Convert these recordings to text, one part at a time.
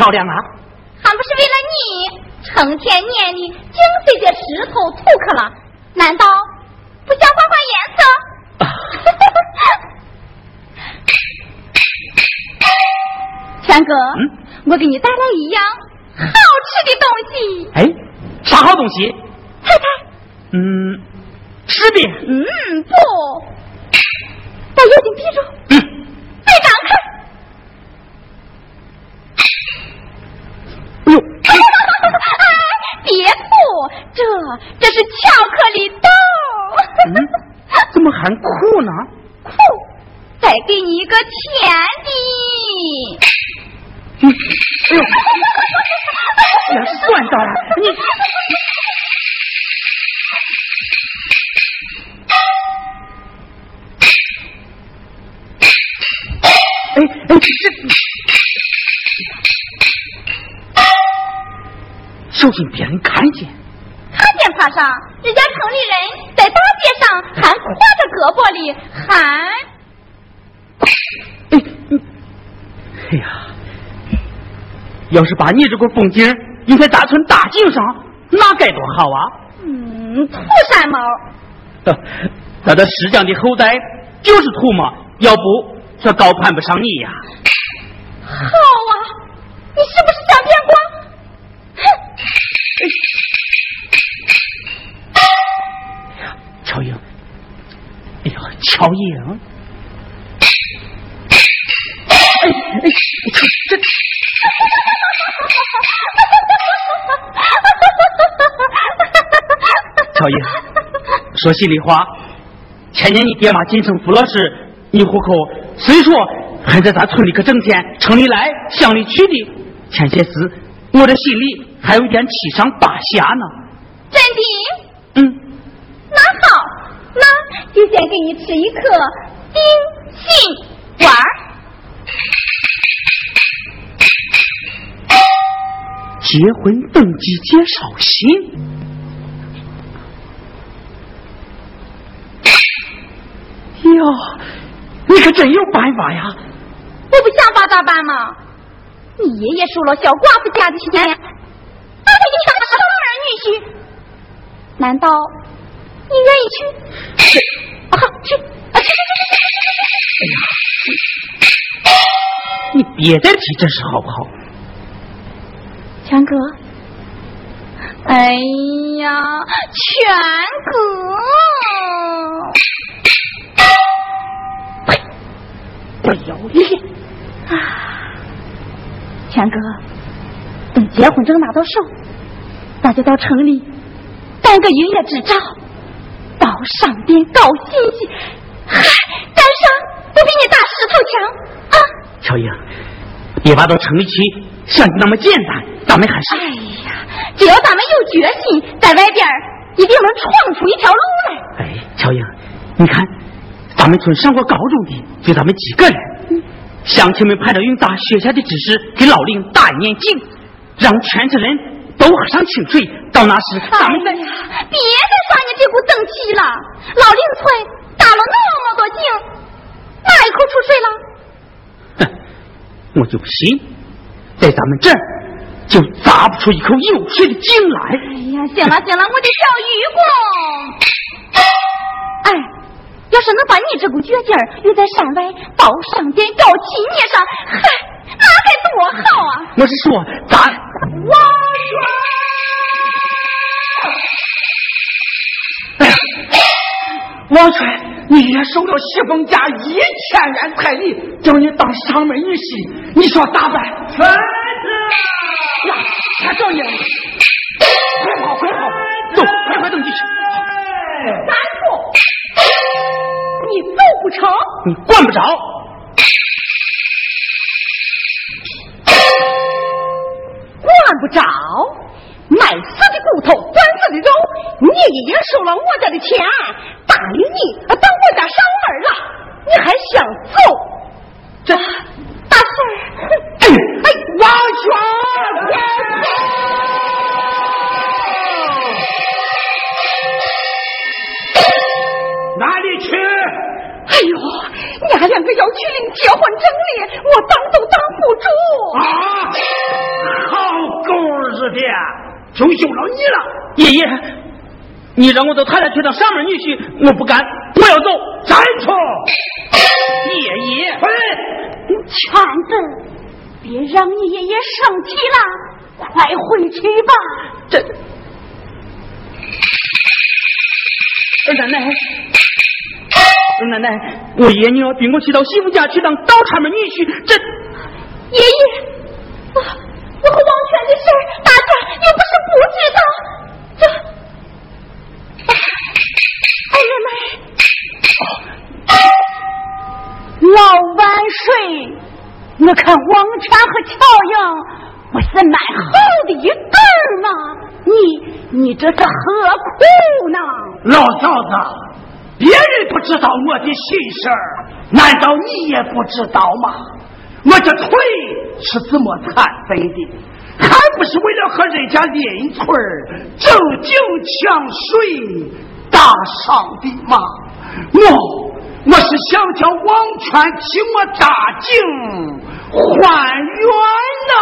漂亮啊？还不是为了你，成天念你精髓的石头土克了，难道不想换换颜色？全哥，我给你带来一样好吃的东西。哎，啥好东西？猜猜。嗯，吃饼。嗯，不，把眼睛闭住。嗯。再张开。别哭，这这是巧克力豆。嗯，怎么还哭呢？哭，再给你一个甜的。嗯，哎呦，哎呀，算到了，你。哎哎，这。小心别人看见，看见怕啥？人家城里人在大街上还挎着胳膊里喊。哎，哎呀，要是把你这个风景印在大村大井上，那该多好啊！嗯，土山猫。咱这石匠的后代就是土嘛，要不这高攀不上你呀。好啊，你是不是曹颖，哎哎，这，乔英，说心里话，前年你爹妈进城服了时，你户口虽说还在咱村里可挣钱，城里来乡里去的，前些时我这心里还有一点七上八下呢。真的？嗯。那好，那就先给你吃一颗定心丸。结婚登记介绍信。哟，你可真有办法呀！我不想法咋办嘛？你爷爷收了小寡妇家的钱，那就你当生儿女婿，难道你愿意去？去啊，去！啊，去去去去去！哎呀，你别再提这事好不好？全哥，哎呀，全哥，不要脸！啊，全哥，等结婚证拿到手，咱就到城里办个营业执照，到上边搞信息，嗨，干啥不比你大石头强啊？乔英，别把到城里去。像你那么简单，咱们还是……哎呀，只要咱们有决心，在外边一定能闯出一条路来。哎，乔英，你看，咱们村上过高中的就咱们几个人，乡亲们派着用打学校的指示给老林打一年井，让全村人都喝上清水。到那时，咱们再……别再耍你这股正气了！老林村打了那么多井，哪一口出水了？哼，我就不信。在咱们这儿就砸不出一口有水的井来。哎呀，行了行了，我的小愚公。哎，要是能把你这股倔劲儿用在山外到上边搞企业上，嗨，那该多好啊！我是说，咱王全，王全，你也收了西风家一千元彩礼，叫你当上门女婿，你说咋办？孙子呀，他找你了，快跑快跑，走，快快登记去。站住！你走不成？你管不着。不着？卖死的骨头，管死的肉。你爷爷收了我家的钱，答应你等我家上门了，你还想走？这大婶。哎，王全，哪里去？哎呦，你两个要去领结婚证哩，我当都当不住。啊！好狗日的，就由了你了，爷爷，你让我到他家去当上门女婿，我不干，我要走，站住！爷爷，回，强子。别让你爷爷生气了，快回去吧。这二奶奶，二奶奶，我爷你要逼我去到媳妇家去当倒插门女婿，这爷爷，我我和王权的事大家又不是不知道。这二奶奶，老万岁。我看王全和乔英不是蛮好的一对吗？你你这是何苦呢？老嫂子，别人不知道我的心事，难道你也不知道吗？我这腿是怎么残废的？还不是为了和人家邻村争井抢水打赏的吗？我。我是想叫王权替我打井还原呐。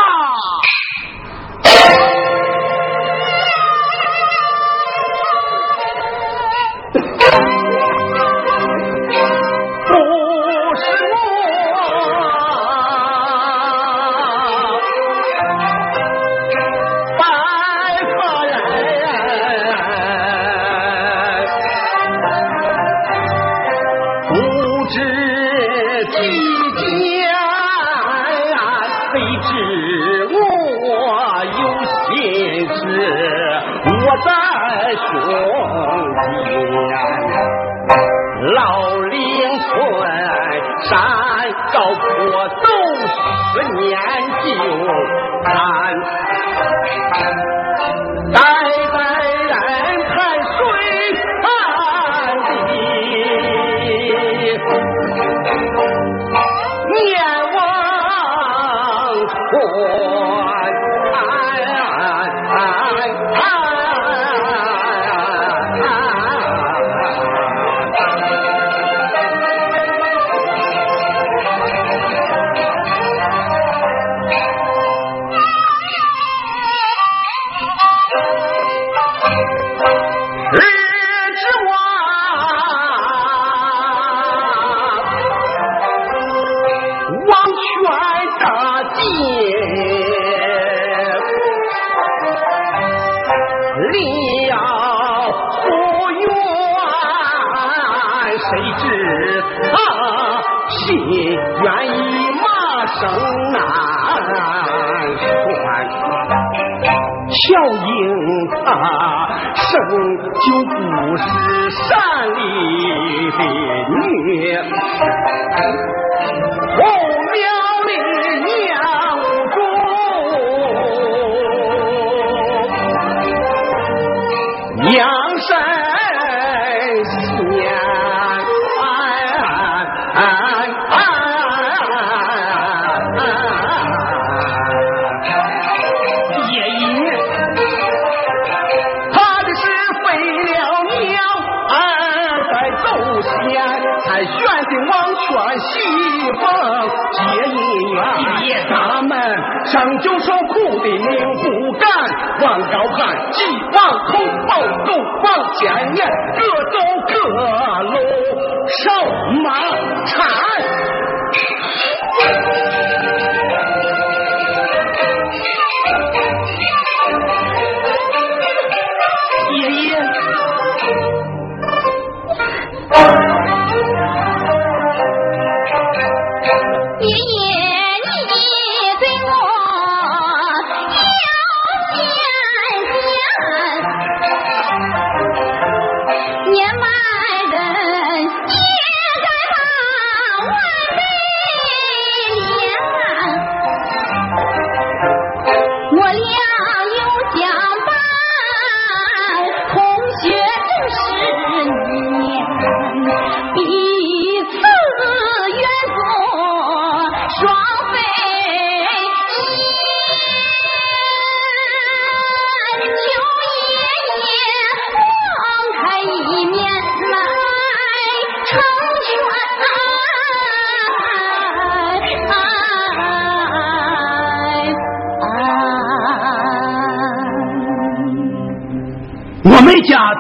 上就受苦的命不干，望高攀，既往后报够望前撵，各走各路，少马缠。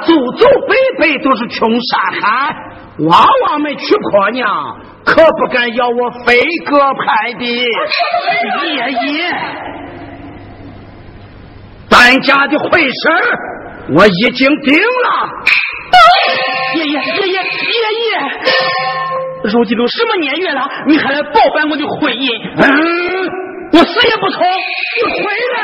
祖祖辈辈都是穷山汉，娃娃们娶婆娘可不敢要我飞鸽派的。爷爷，咱家的婚事我已经定了。爷爷，爷爷，爷爷，如今都什么年月了，你还来包办我的婚姻？嗯，我死也不从。你回来，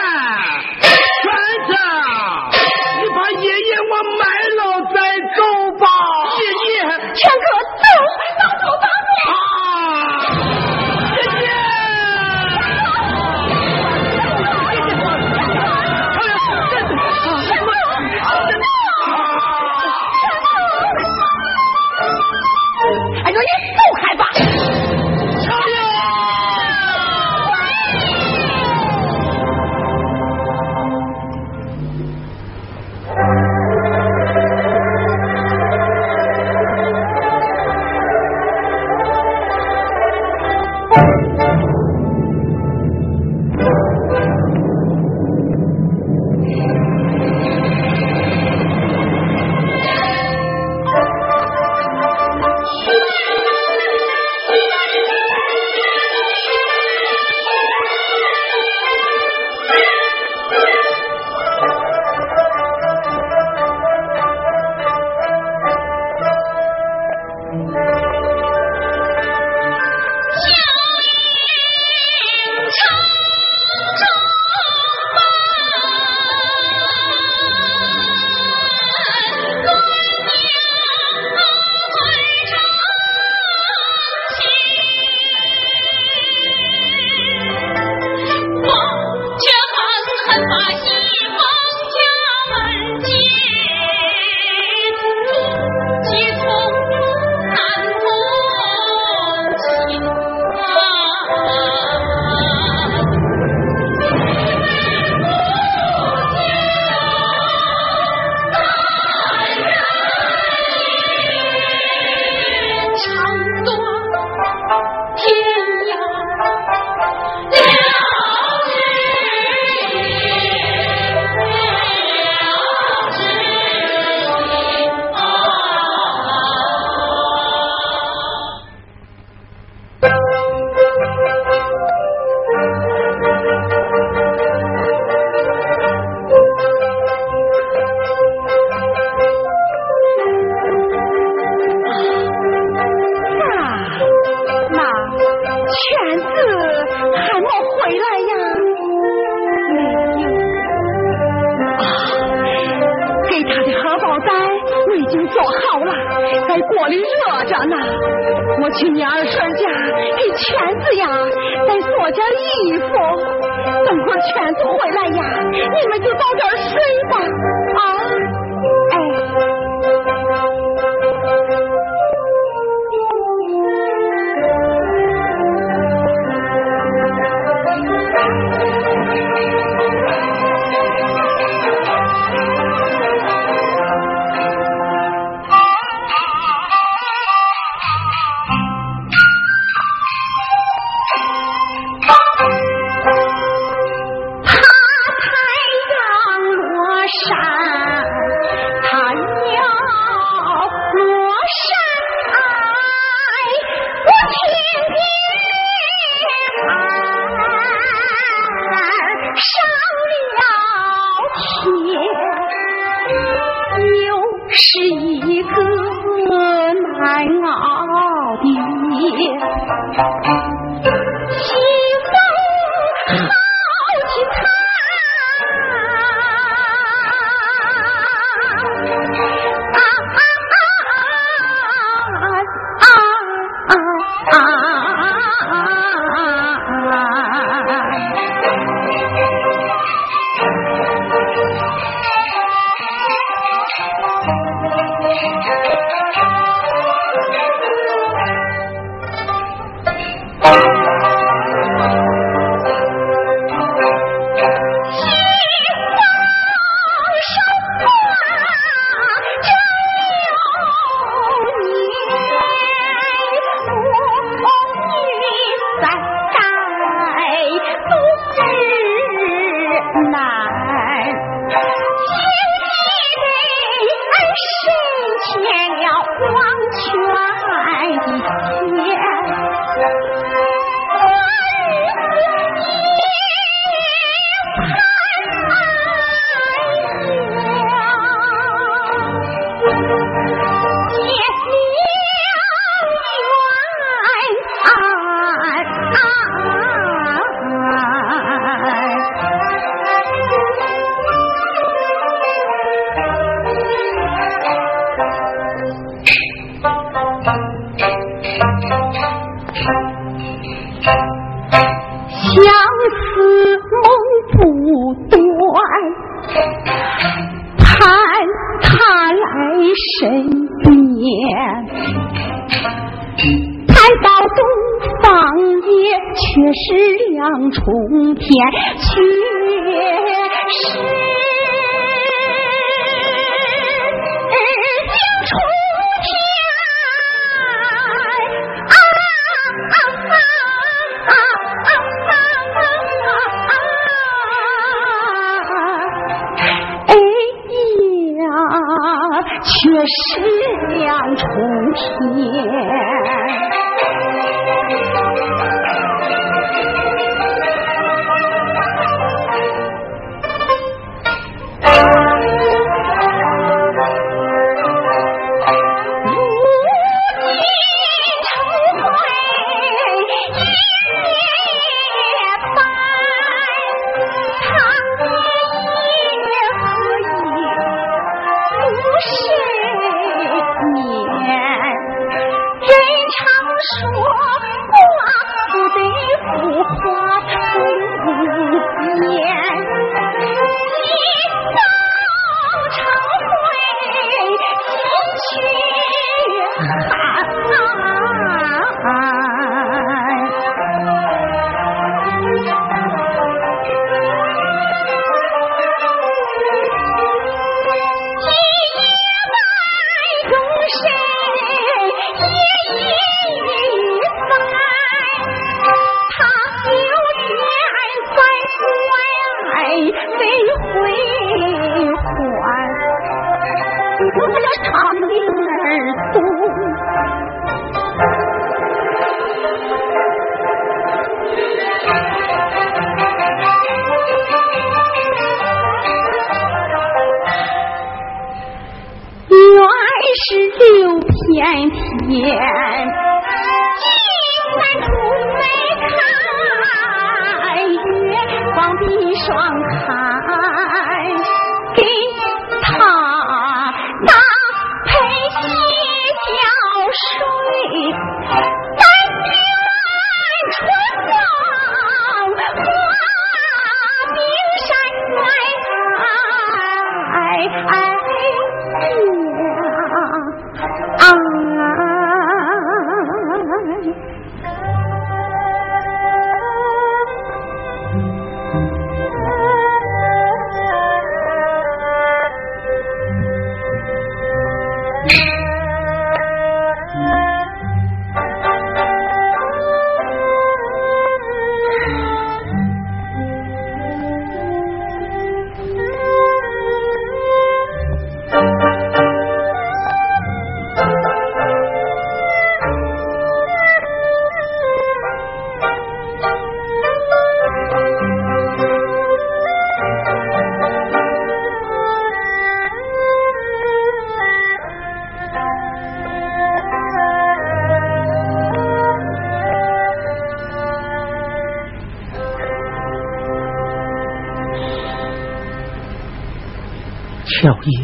小爷，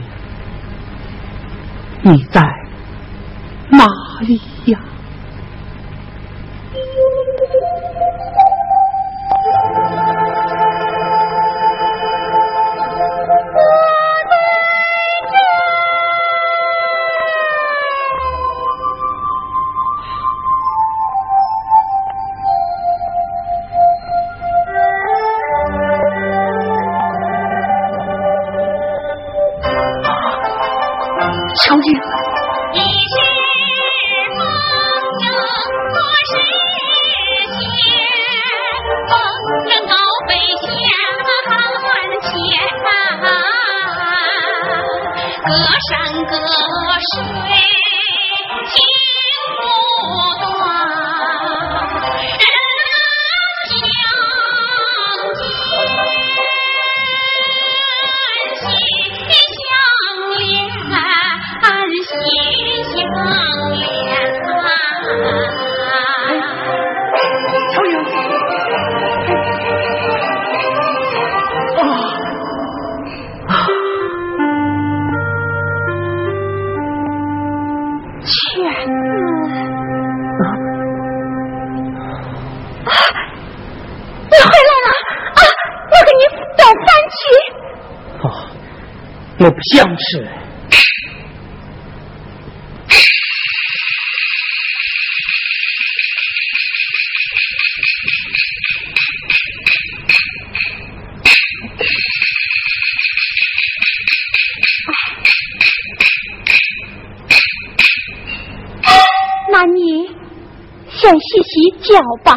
先洗洗脚吧。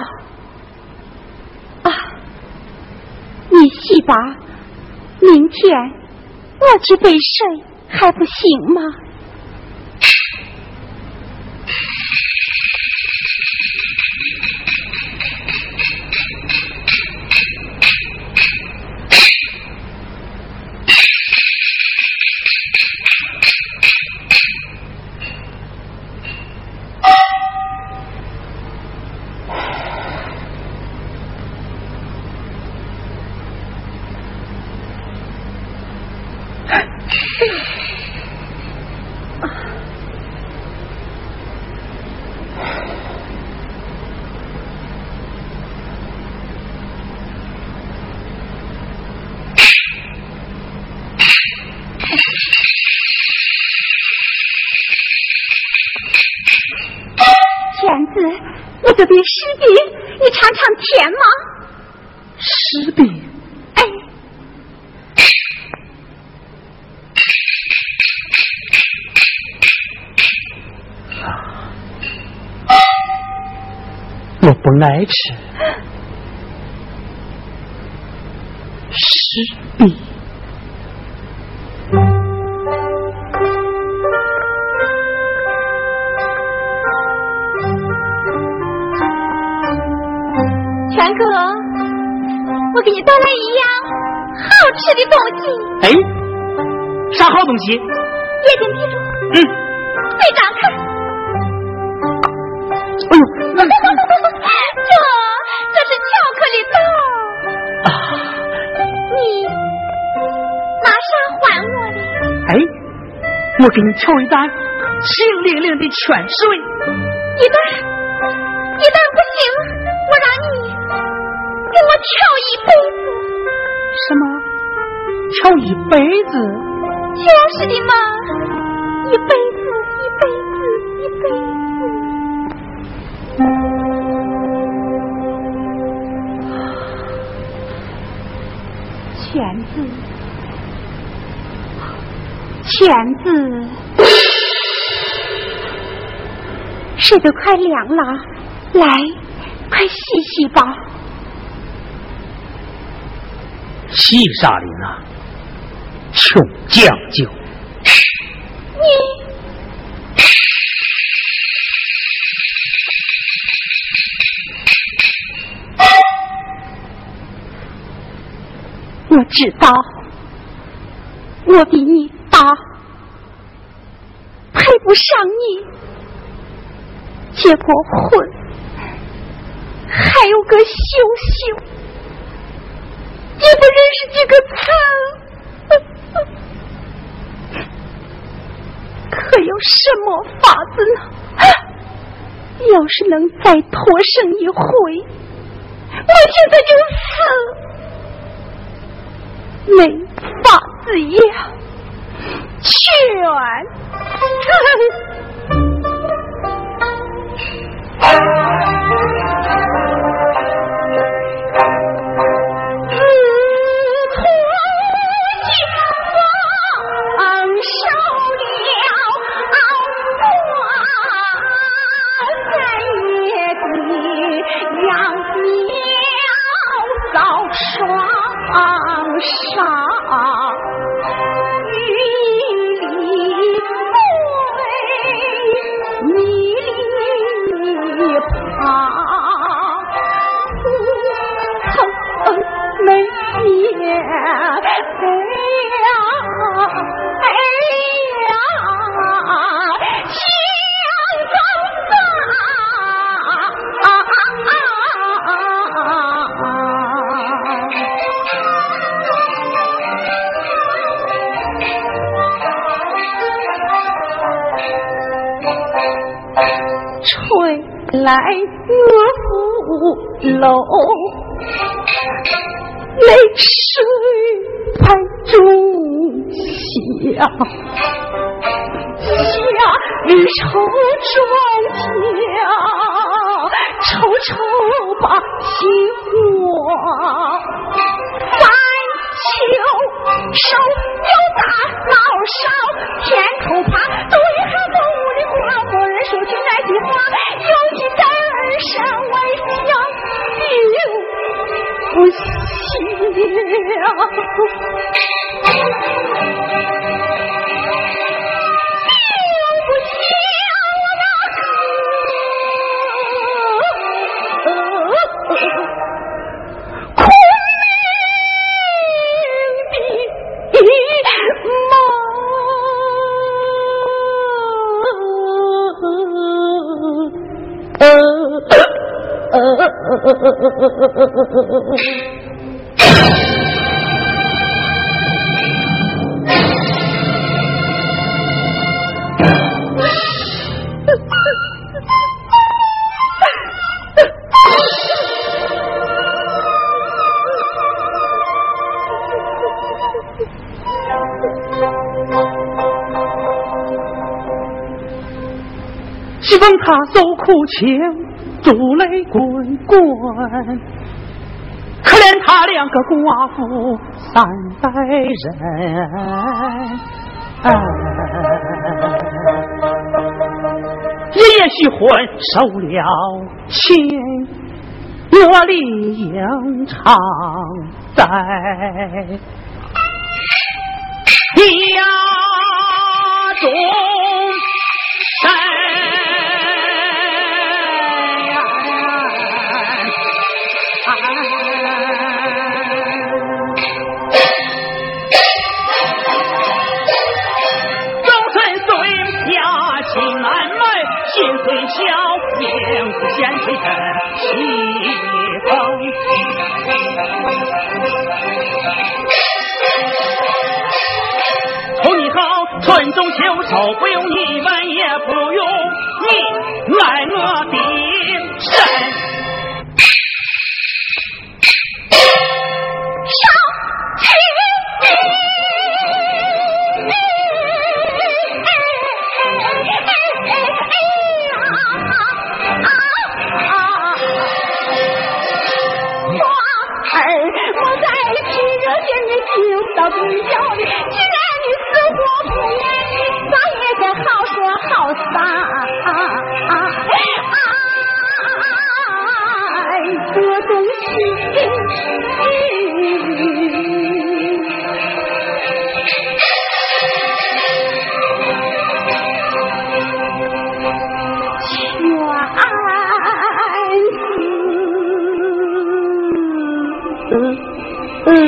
啊，你洗吧，明天。我去背水还不行吗？来吃。我给你挑一担清零零的泉水，一担一担不行，我让你给我挑一辈子。什么？挑一辈子？水都快凉了，来，快洗洗吧。洗啥哩呢？穷讲究。你，我知道，我比你大，配不上你，结过婚，还有个羞羞，也不认识几个词。可有什么法子呢？要是能再脱生一回，我现在就死，没法子呀，来楼，泪水在中下，下日愁妆希望他受苦情。珠泪滚滚，可怜他两个寡妇三代人。爷爷许婚受了亲，我理应常在。家春中秋收，不用你们，嗯。嗯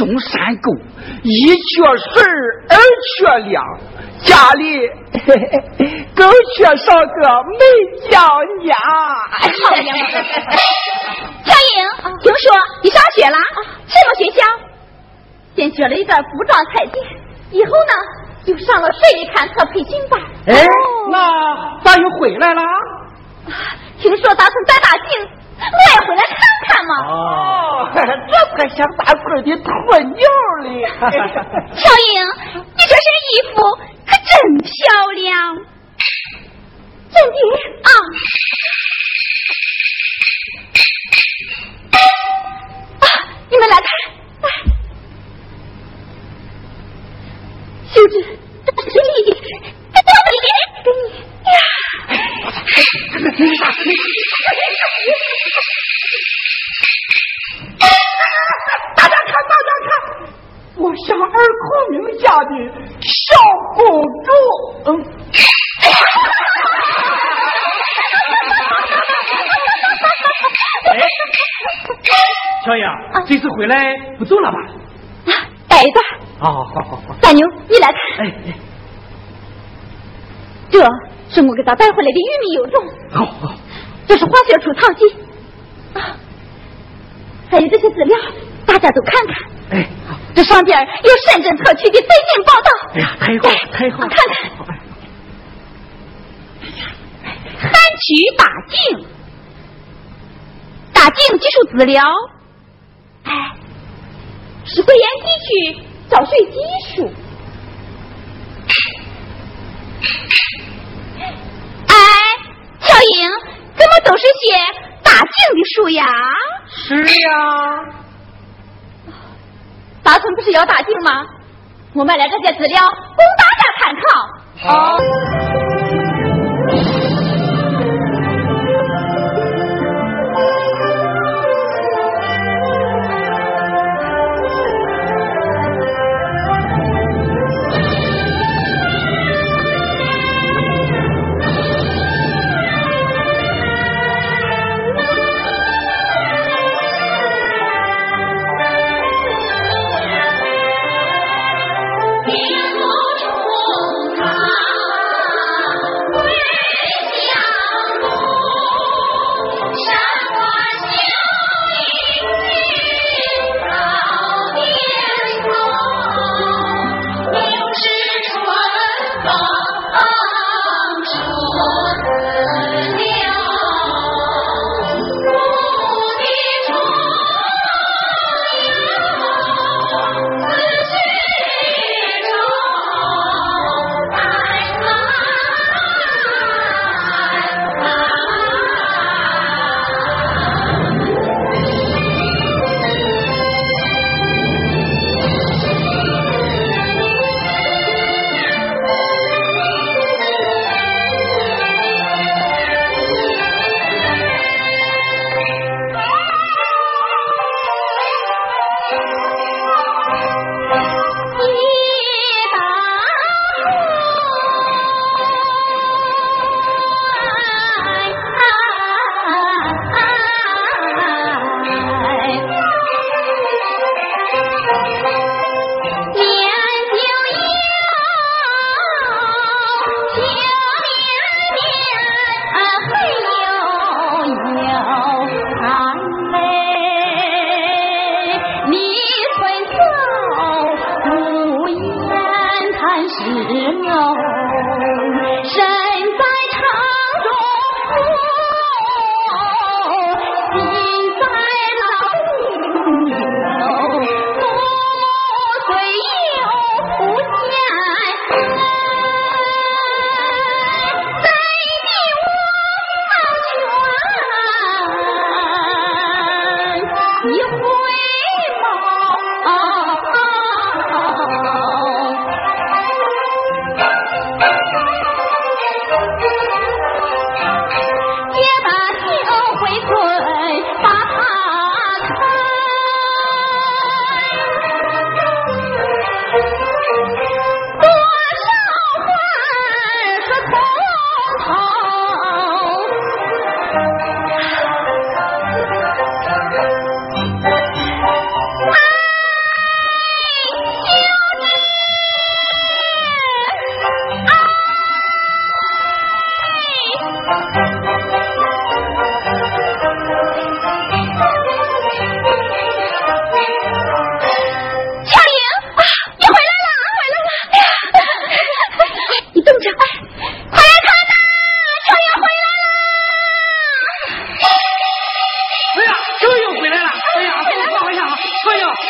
穷山沟，一缺水二缺粮，家里 更缺少个美娇娘。小英，听说你上学了？什么学校？先学了一段服装裁剪，以后呢？就上了水利勘测培训班。哎，那咋又回来了？听说打算在大庆，我也回来看看嘛。哦，这才像大块的鸵鸟哩。小英，你这身衣服可真漂亮，真的啊。啊，你们来看。秀芝，这是你，这都是你，给你呀！大家看，大家看，我像二孔明家的小公主。嗯。哎，小英，这次回来不走了吧？待一段。好好好好，大牛，你来看。哎哎，这是我给他带回来的玉米油种。好好，这是化学除草剂。啊，还有这些资料，大家都看看。哎，好，这上边有深圳特区的最新报道。哎呀，太好太好，看看。汉区大境，大境技术资料。哎，是贵阳地区。造水技术，哎，小英，怎么都是些大景的树呀？是呀，大村不是要大景吗？我买了这些资料供大家参考。好。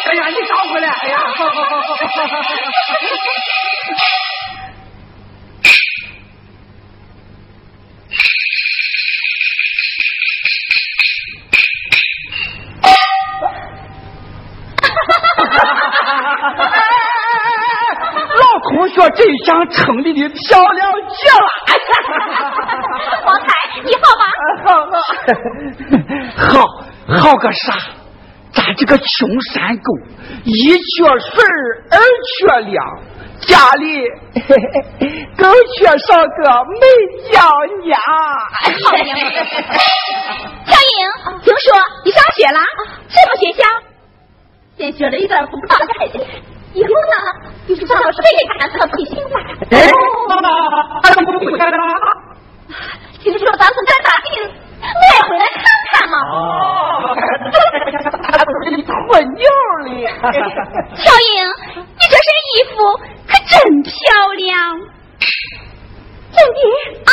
哎呀，你找回来！哎呀，好好好好好。老同学真像城里的漂亮姐了。王太，你好吗？好，好，好个啥？咱这个穷山沟，一缺水二缺粮，家里 更缺少个美娇娘。好娘！小英，听说你上学了？什么学校？先学了一段不大概的，以后呢，就是上了水干特培训班。哎，妈妈，回来了？听说咱们在大病，我也回来看看嘛。哦，你混牛哩！小英，你这身衣服可真漂亮，真的啊！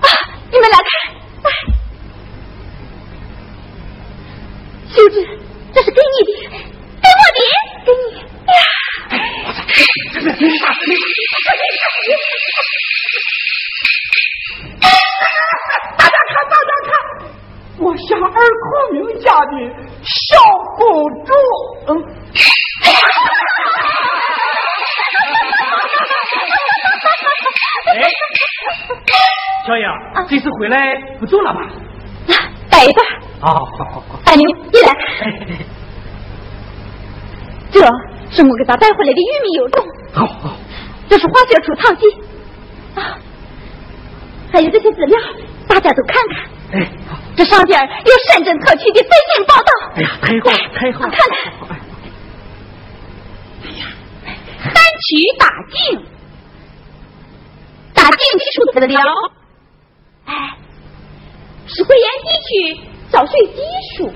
啊，你们来看，来，秀芝，这是给你的，给我的，给你。哎呀！大家看，大家看，我像二孔明家的小公主。嗯。哎，小英，这次回来不走了吧？待一会儿。啊，好好好。大牛，你来看，这是我给他带回来的玉米油种。好好。这是化学除草剂啊，还有这些资料，大家都看看。哎，好。这上边有深圳特区的最新报道。哎呀，太好了，太好了！看看。哎呀，三区大境，大境技术资料。哎，是会沿地区造水技术。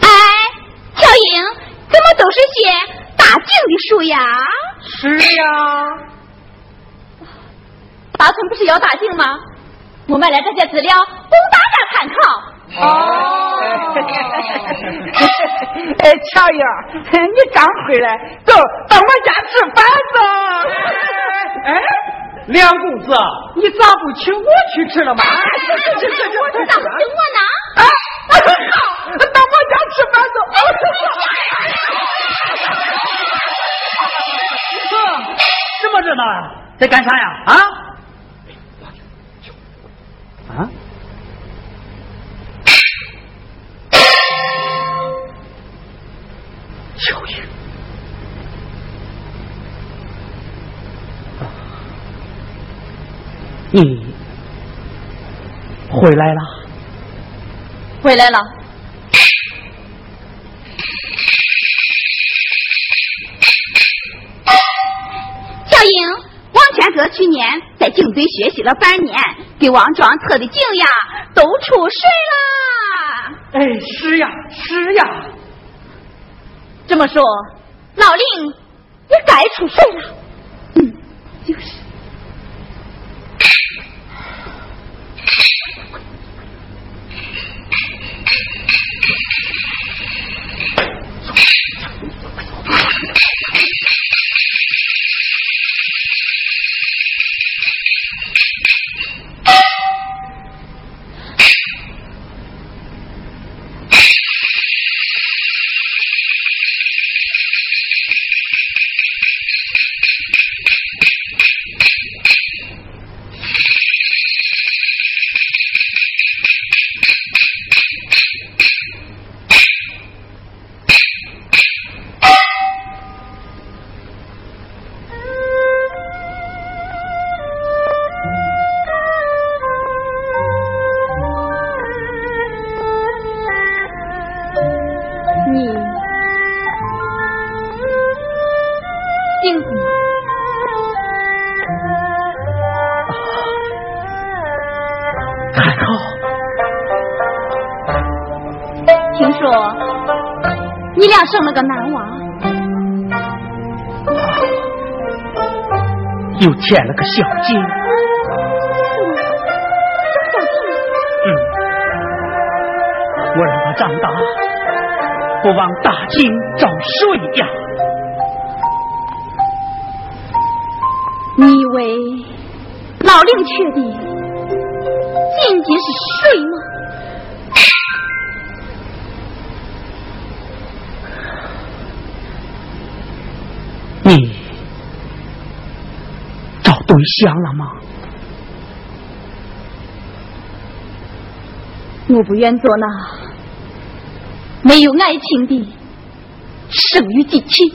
哎，小英，怎么都是些大景的树呀？是呀。大村不是要大景吗？我买了这些资料供大家参考。哦。哎，乔英，你刚回来，走到我家吃饭走。哎，梁公子，你咋不请我去吃了吗？这这这这，咋不请我呢？啊，好，到我家吃饭走。哥，这么热闹呀？在干啥呀？啊？啊？小英，你回来了？回来了。小英，王全哥去年在警队学习了半年，给王庄测的井呀都出水啦。哎，是呀，是呀。这么说，老林也该出水了。嗯，就是。你幸福吗？还好。听说你俩生了个男娃，欠了个小金。我让他长大，不忘大金找睡呀。你以为老令确定仅仅是睡吗？找对象了吗？我不愿做那没有爱情的生育机器。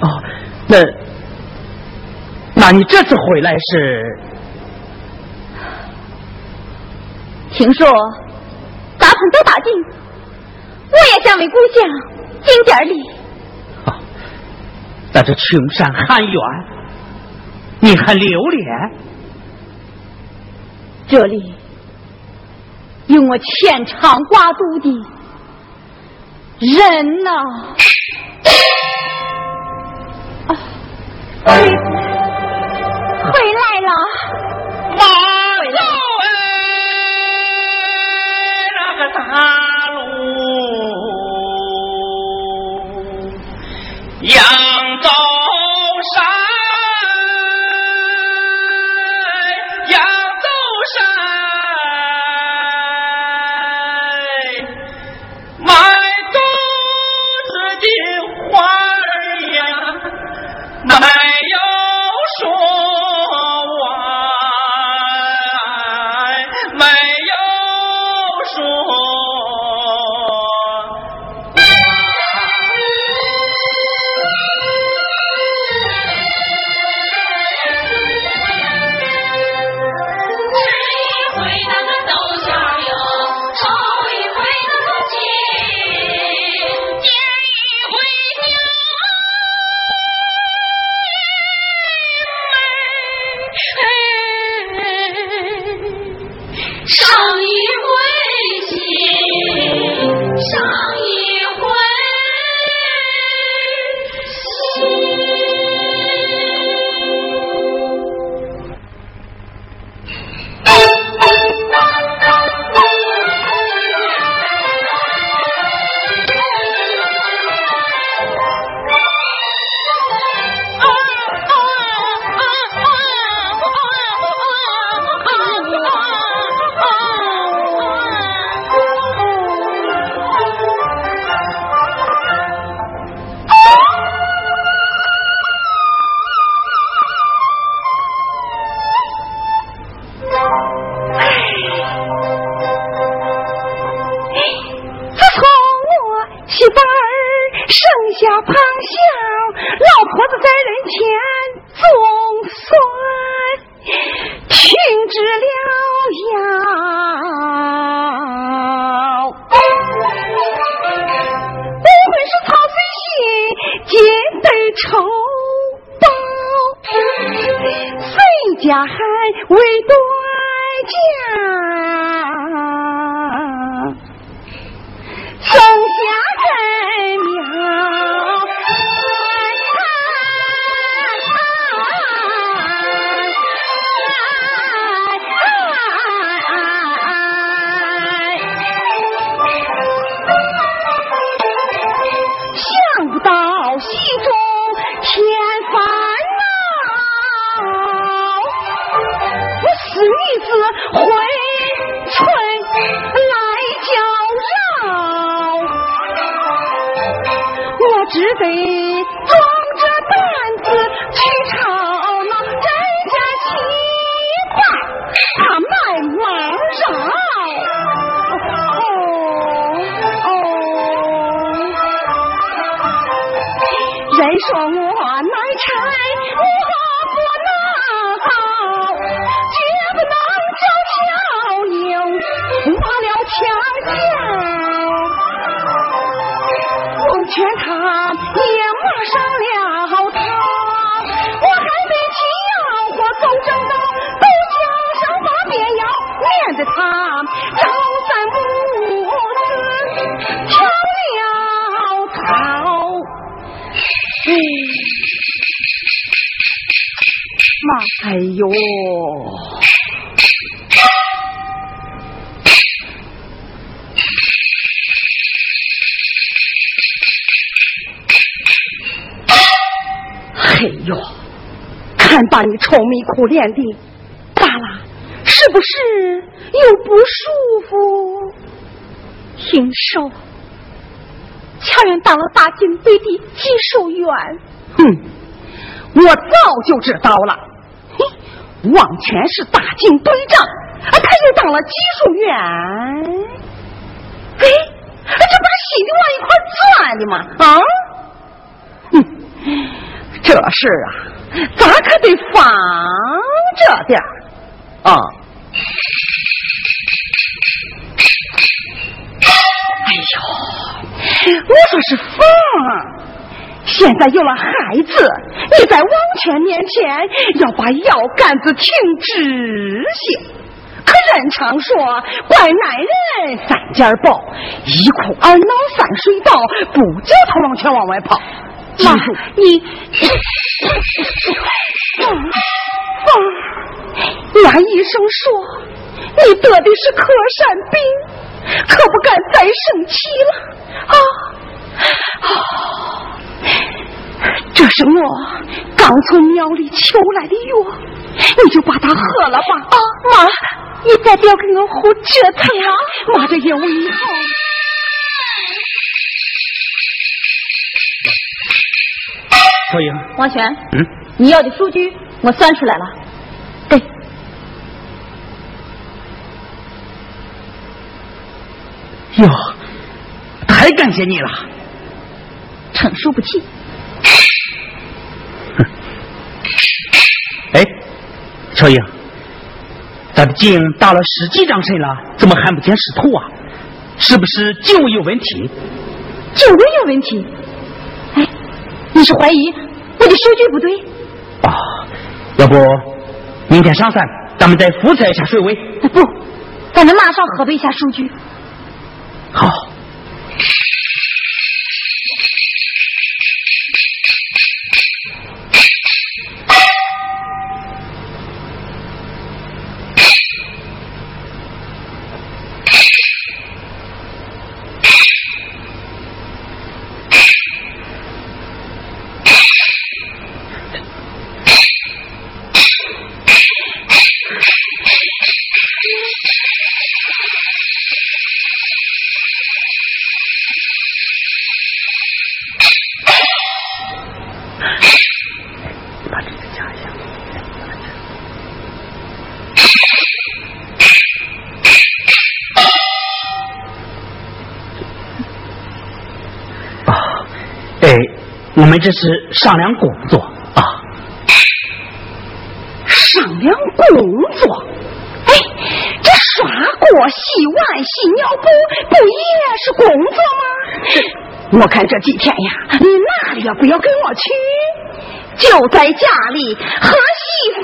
哦，那，那你这次回来是？听说大鹏都打进，我也想为故乡尽点力。啊，在这穷山寒远，你还留恋？这里有我牵肠挂肚的人呐！啊，回来了，嘿呦，哎呦看把你愁眉苦脸的，咋啦？是不是又不舒服？听说乔元当了大警队的技术员，哼，我早就知道了。嘿，王全是大警队长，他又当了技术员。哎，这不是心里往一块钻的吗？啊？哼，这事啊，咱可得防着点啊！哎呦，我说是凤现在有了孩子，你在王权面前要把腰杆子挺直些。可人常说，怪男人三件宝，一哭二闹三睡倒，不叫他王权往外跑。妈，你凤凤，那医生说你得的是克山病。可不敢再生气了啊！啊，这是我刚从庙里求来的药，你就把它喝了吧。啊，妈，你再不要给我胡折腾啊！妈这药为你好。小英，王权，嗯，你要的数据我算出来了。对哟，太感谢你了，称数不起。哎，乔英，咱的井打了十几张针了，怎么还不见石头啊？是不是井位有问题？井位有问题？哎，你是怀疑我的数据不对？啊，要不明天上山，咱们再复测一下水位？不，咱们马上核对一下数据。好。们这是商量工作啊，商量工作。哎，这刷锅、洗碗、洗尿布，不也是工作吗？我看这几天呀，你哪里也不要跟我去，就在家里和媳妇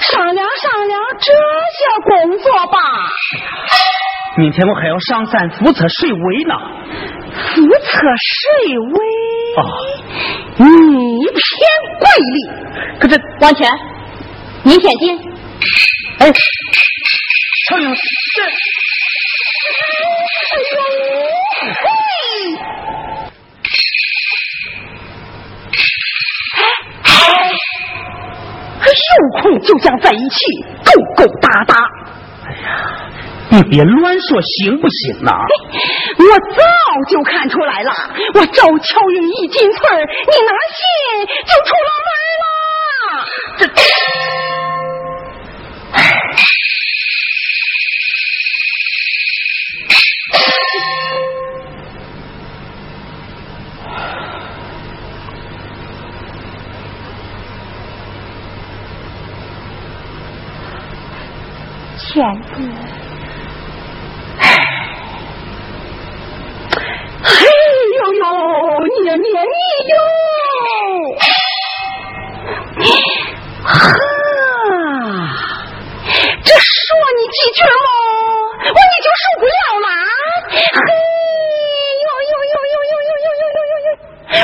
商量商量这些工作吧。明天我还要上山复测水位呢。复测水位？啊，你偏贵哩！可这王权，明天见。哎，乔英，这，哎呦，嘿！哎哎，有空就想在一起勾勾搭搭。哎呀！你别乱说，行不行啊？我早就看出来了，我赵巧英一进村你拿信就出了门了。这，钱子。哟，你呀你呀你呦！呵，这说你几句喽，我你就受不了了。嘿，哟哟哟哟哟哟哟哟哟哟！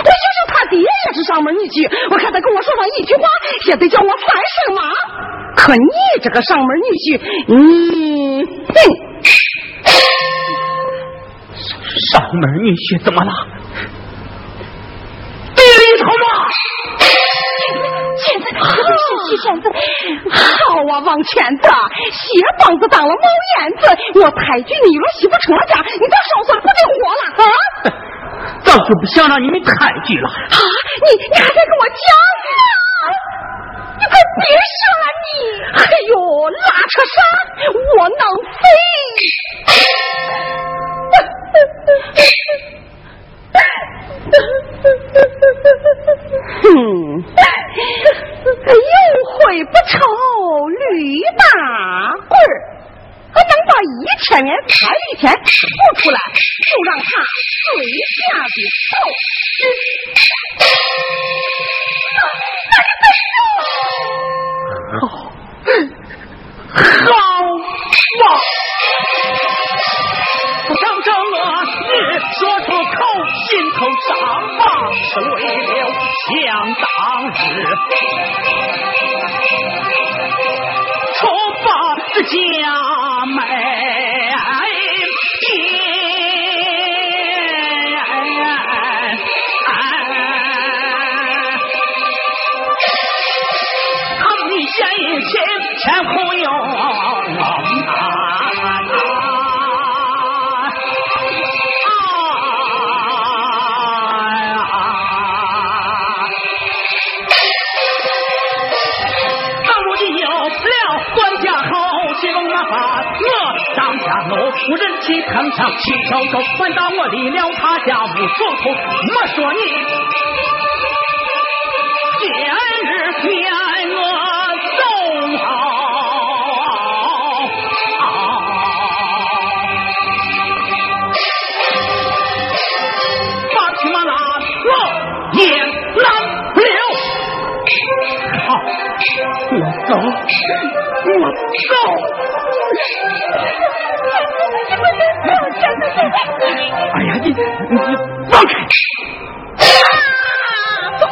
我就说他爹也是上门女婿，我看他跟我说上一句话，也得叫我三声妈。可你这个上门女婿，你哼！上门女婿怎么了？地里头吗？仙子，谢仙子，好啊，王钱子，鞋帮子当了猫眼子，我抬举你了，媳妇成了家，你咋少算不得活了啊？早就不想让你们抬举了。啊，你你还得跟我讲啊！别说了你！哎呦，拉扯啥？窝囊废！哼，有悔不愁驴打滚儿。我等把一千元彩礼钱吐出来，就让他随下的好，好嘛！不想这恶语说出口，心头伤疤是为了想当日。出发的家家奴，无人气扛上七条狗，反倒我离了他家无所图，莫说你今日骗我走。好，我走，我走。哎呀，你你放开！就是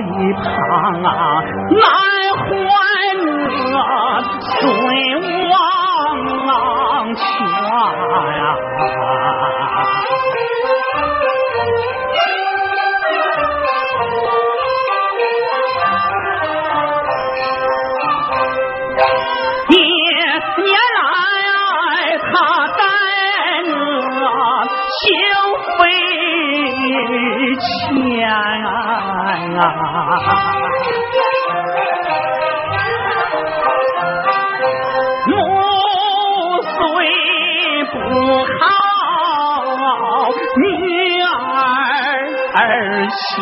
一旁啊，难还我孙王权母虽不好，女儿贤。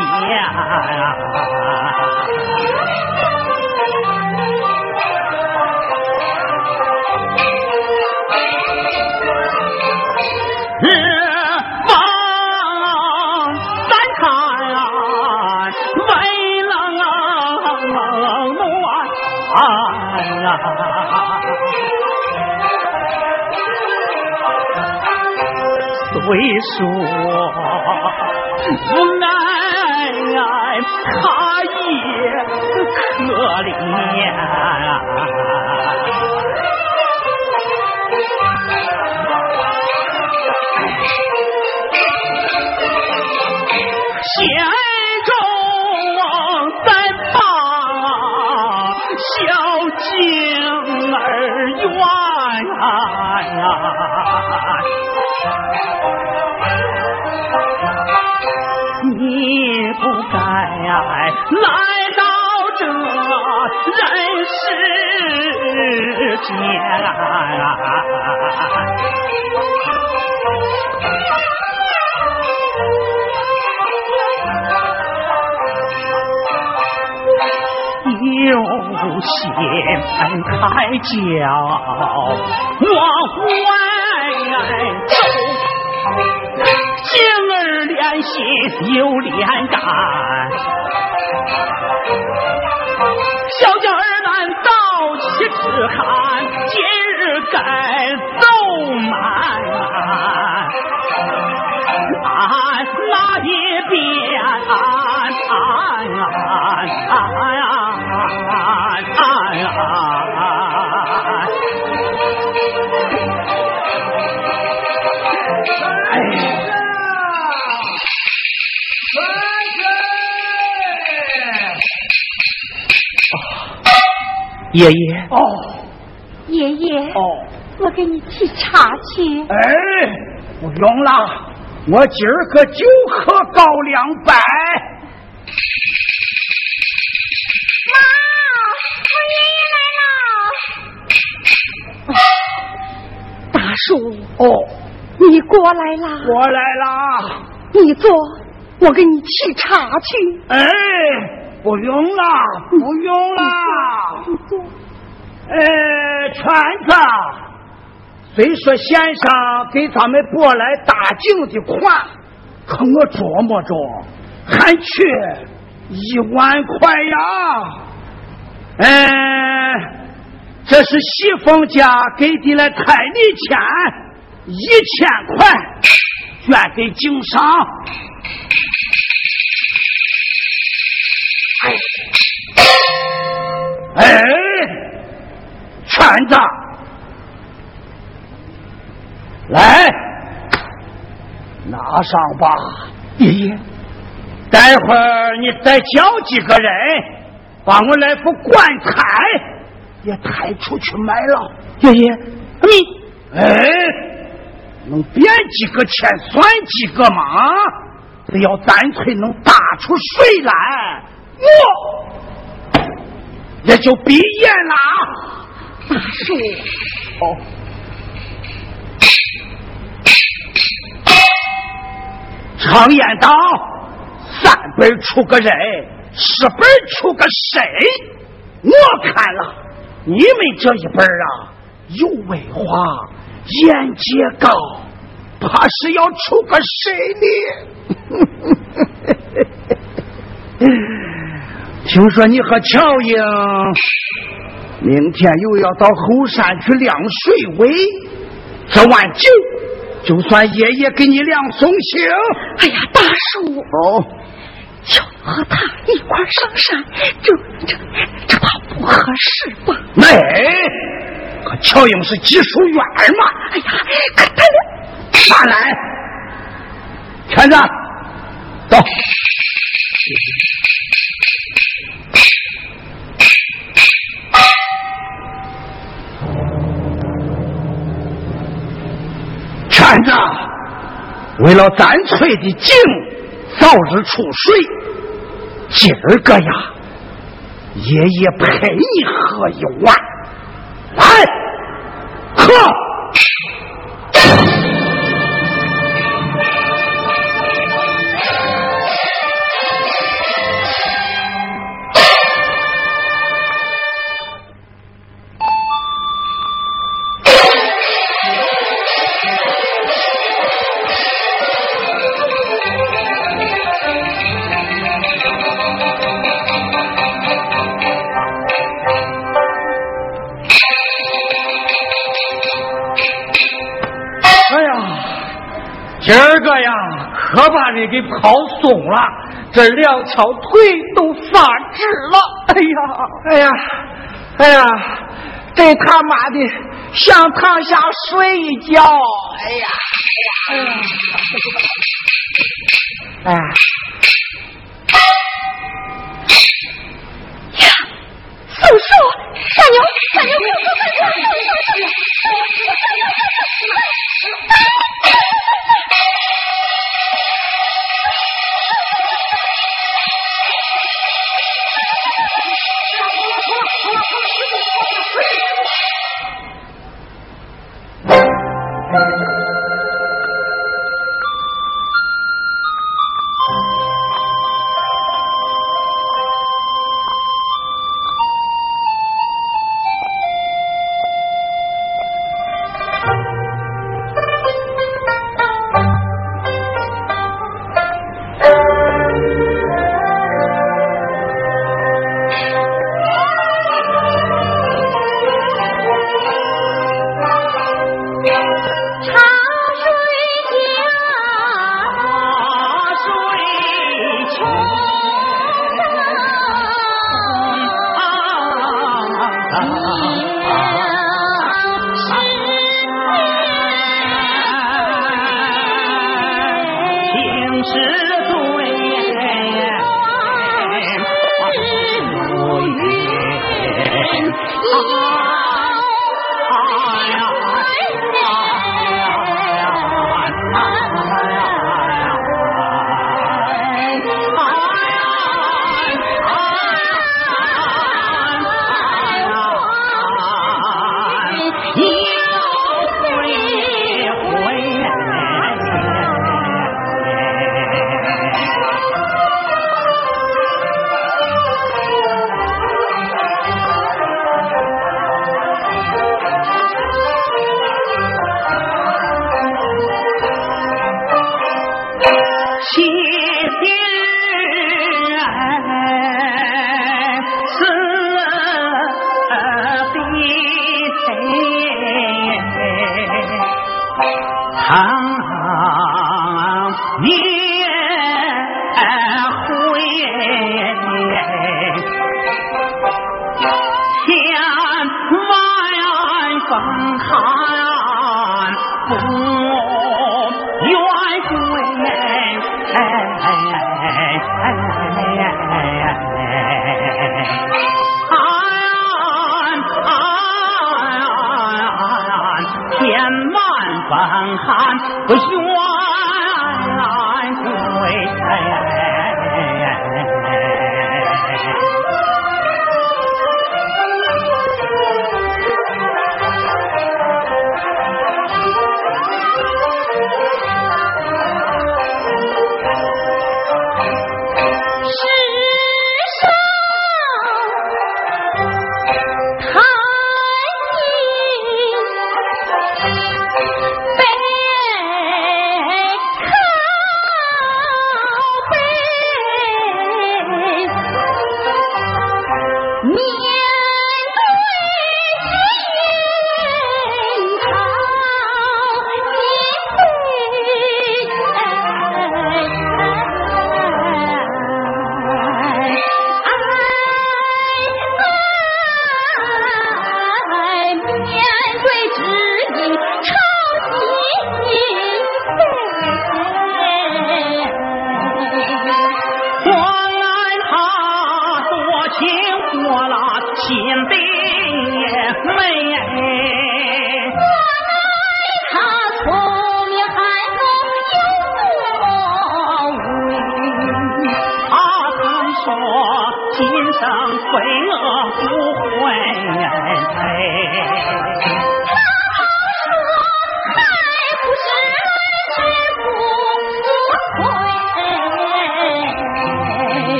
会说无奈，他也可怜。想世间，有心开交往外走。情儿连心又连肝，小将只看，今日该走满，俺那一边？爷爷哦，爷爷哦，我给你沏茶去。哎，不用了，我今儿个就喝高粱白。妈，我爷爷来了。大叔，哦，你过来啦。我来啦。你坐，我给你沏茶去。哎。不用了，不用了。呃，圈子，虽说先生给咱们拨来大井的款，可我琢磨着还缺一万块呀。嗯，这是西凤家给的了彩礼钱一千块，捐给井上。哎，圈子，来拿上吧，爷爷。待会儿你再叫几个人，把我那副棺材，也抬出去卖了。爷爷，你哎，能变几个钱算几个嘛？只要干脆能打出水来。我也就闭眼了，大叔。哦，常言道，三本出个人，十本出个神。我看了你们这一辈啊，有文化，眼界高，怕是要出个神呢？听说你和乔英明天又要到后山去晾水尾，这碗酒就算爷爷给你量送行。哎呀，大叔哦，就和他一块上山，这这这怕不合适吧？没，可乔英是技术员嘛？哎呀，可他俩上来，圈子，走。圈子，为了咱村的井早日出水，今儿个呀，爷爷陪你喝一碗，来，喝。可把人给跑松了，这两条腿都发直了。哎呀，哎呀，哎呀，这他妈的想躺下睡一觉。哎呀，哎呀，哎呀，哎呀，松树，大牛，大牛，快快快快快快茶 I'm gonna put you in the fucking freezer!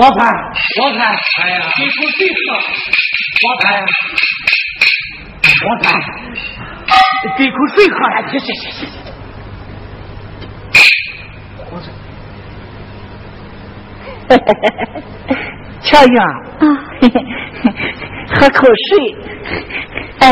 我看，我看，哎呀，这口水喝，我看，我看，给口水喝了，行行行行。我说，乔英啊，喝口水，哎。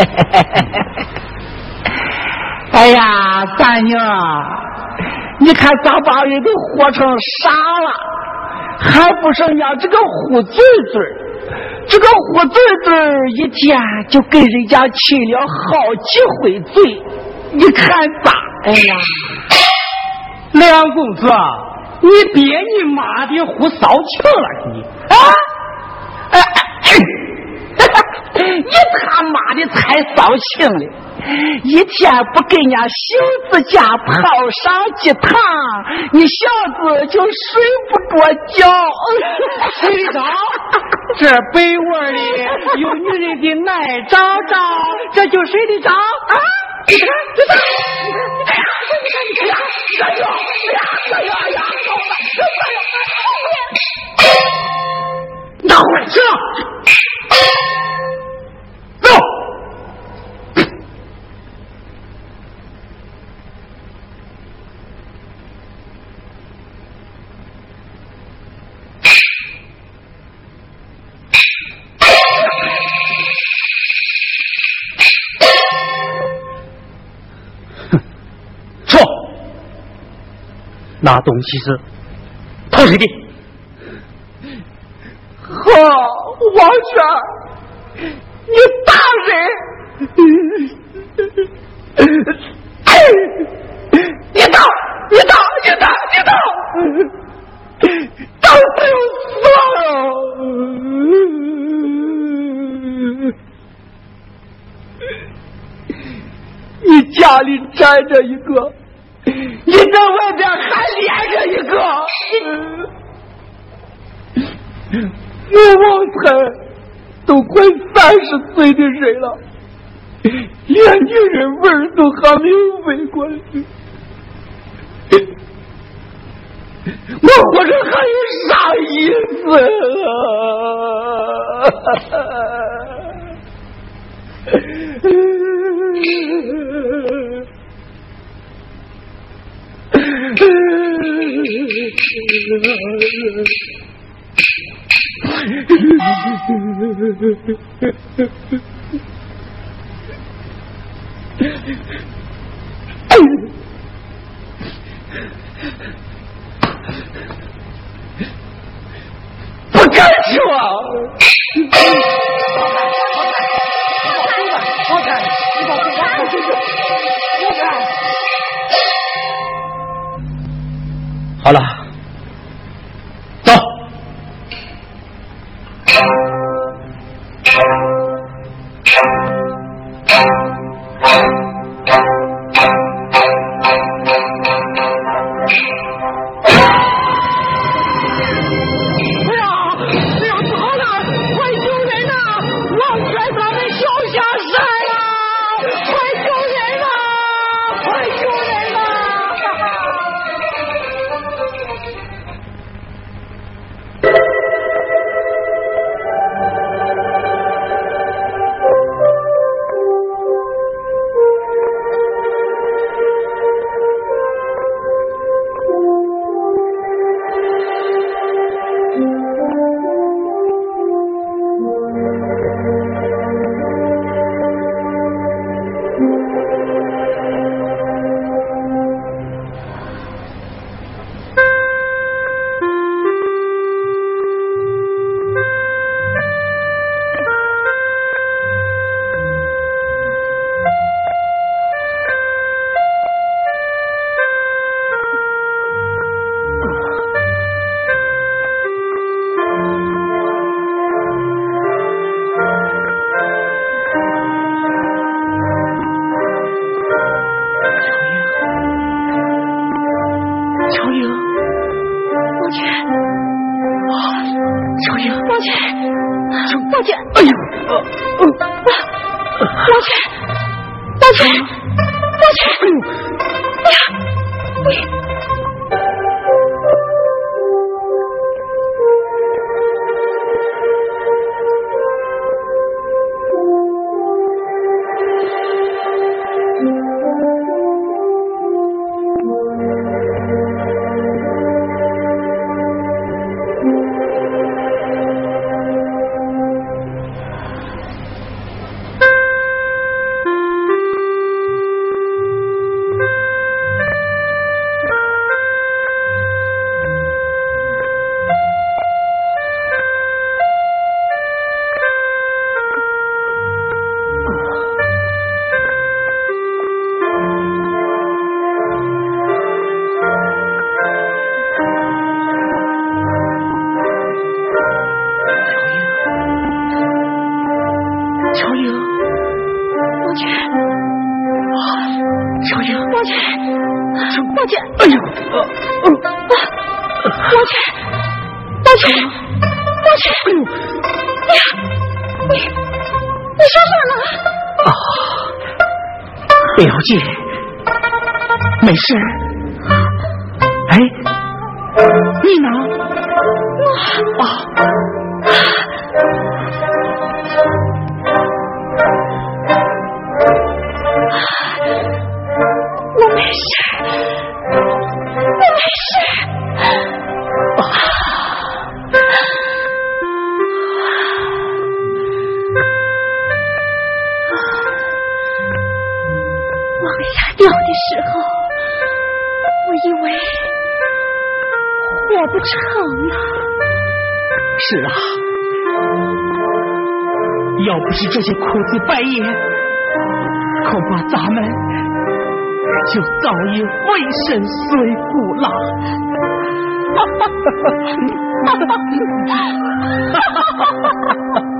哎呀，三娘，你看咱把人都活成啥了，还不剩下这个虎嘴嘴这个虎嘴嘴一天就跟人家亲了好几回嘴，你看咋？哎呀，梁公子，你别你妈的胡骚情了你啊！哎 你他妈的才骚情了！一天不给人家小子家泡上几趟，你小子就睡不着觉。睡得着？这被窝里有女人的奶罩罩，这就睡得着啊？你看，你看，哎呀，你看，你看，哎呀，哎呀，哎呀，哎呀，哎呀，拿回去了。那东西是偷谁的？好，王全，你大人，你打，你打，你打，你打，打死我了！你家里站着一个。你在外边还连着一个，我旺财都快三十岁的人了，连女人味儿都还没有闻过，我活着还有啥意思啊？不敢说。放开，放开，放开，你把书放开，你把书放好就是，放开。好了。哈哈哈哈哈哈哈哈哈哈哈哈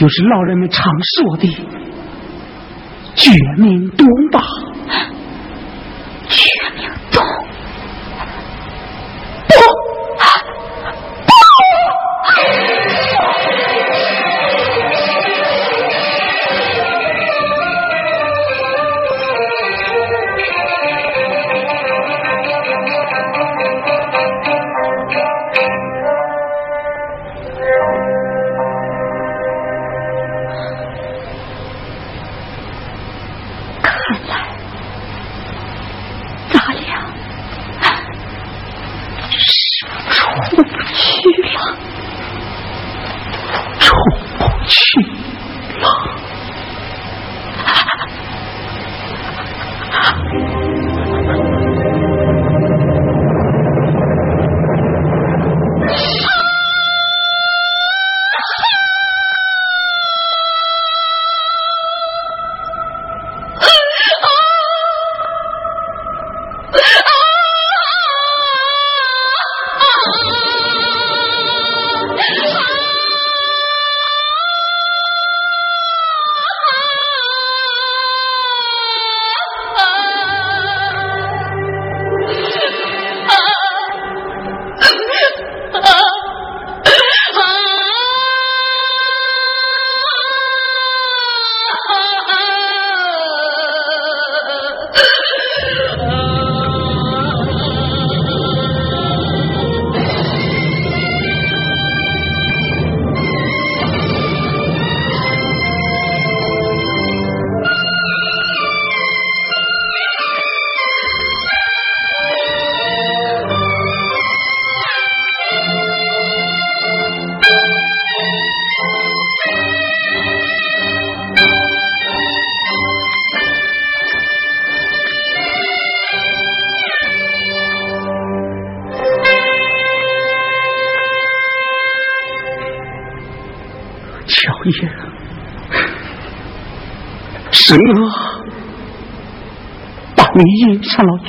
就是老人们常说的绝命毒霸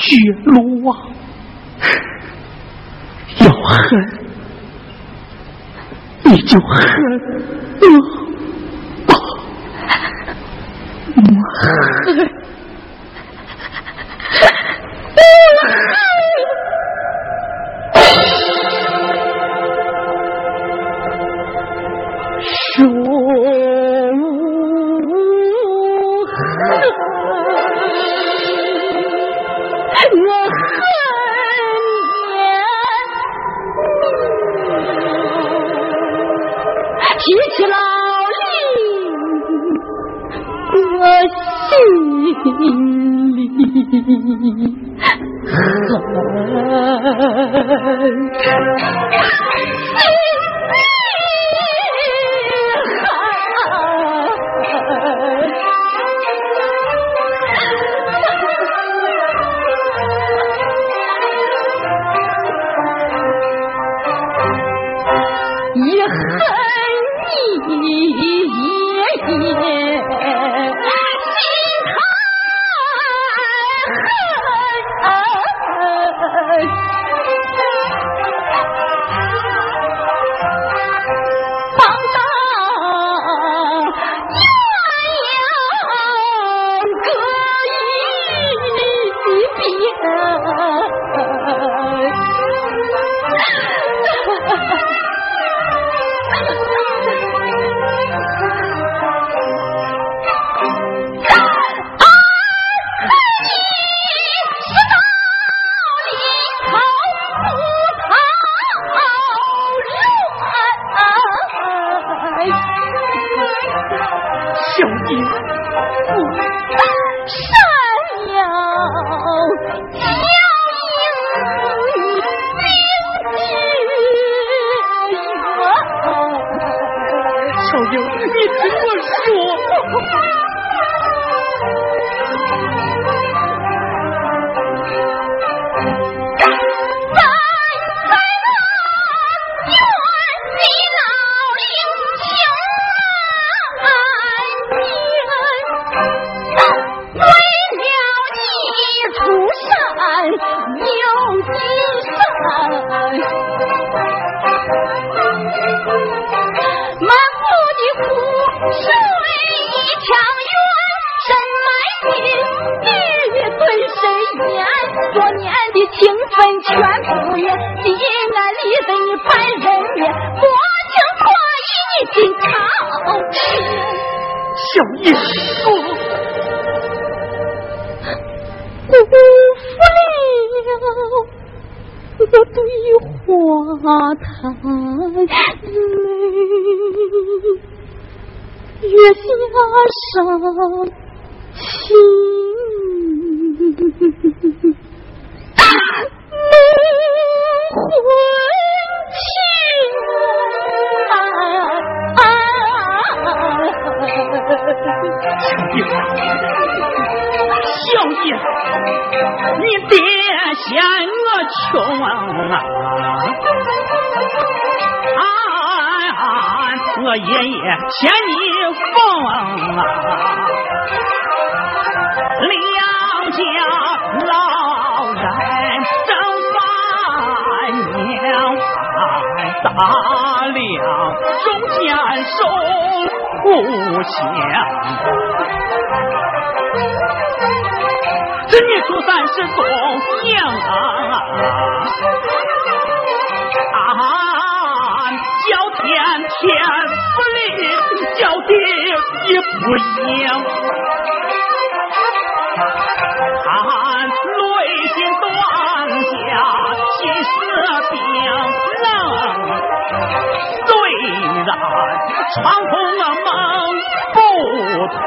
绝路啊要恨你就恨我我恨。嗯说咱是东娘啊，叫天天不灵，叫地也不行。看内心断下，心似冰冷。虽然长空梦不同。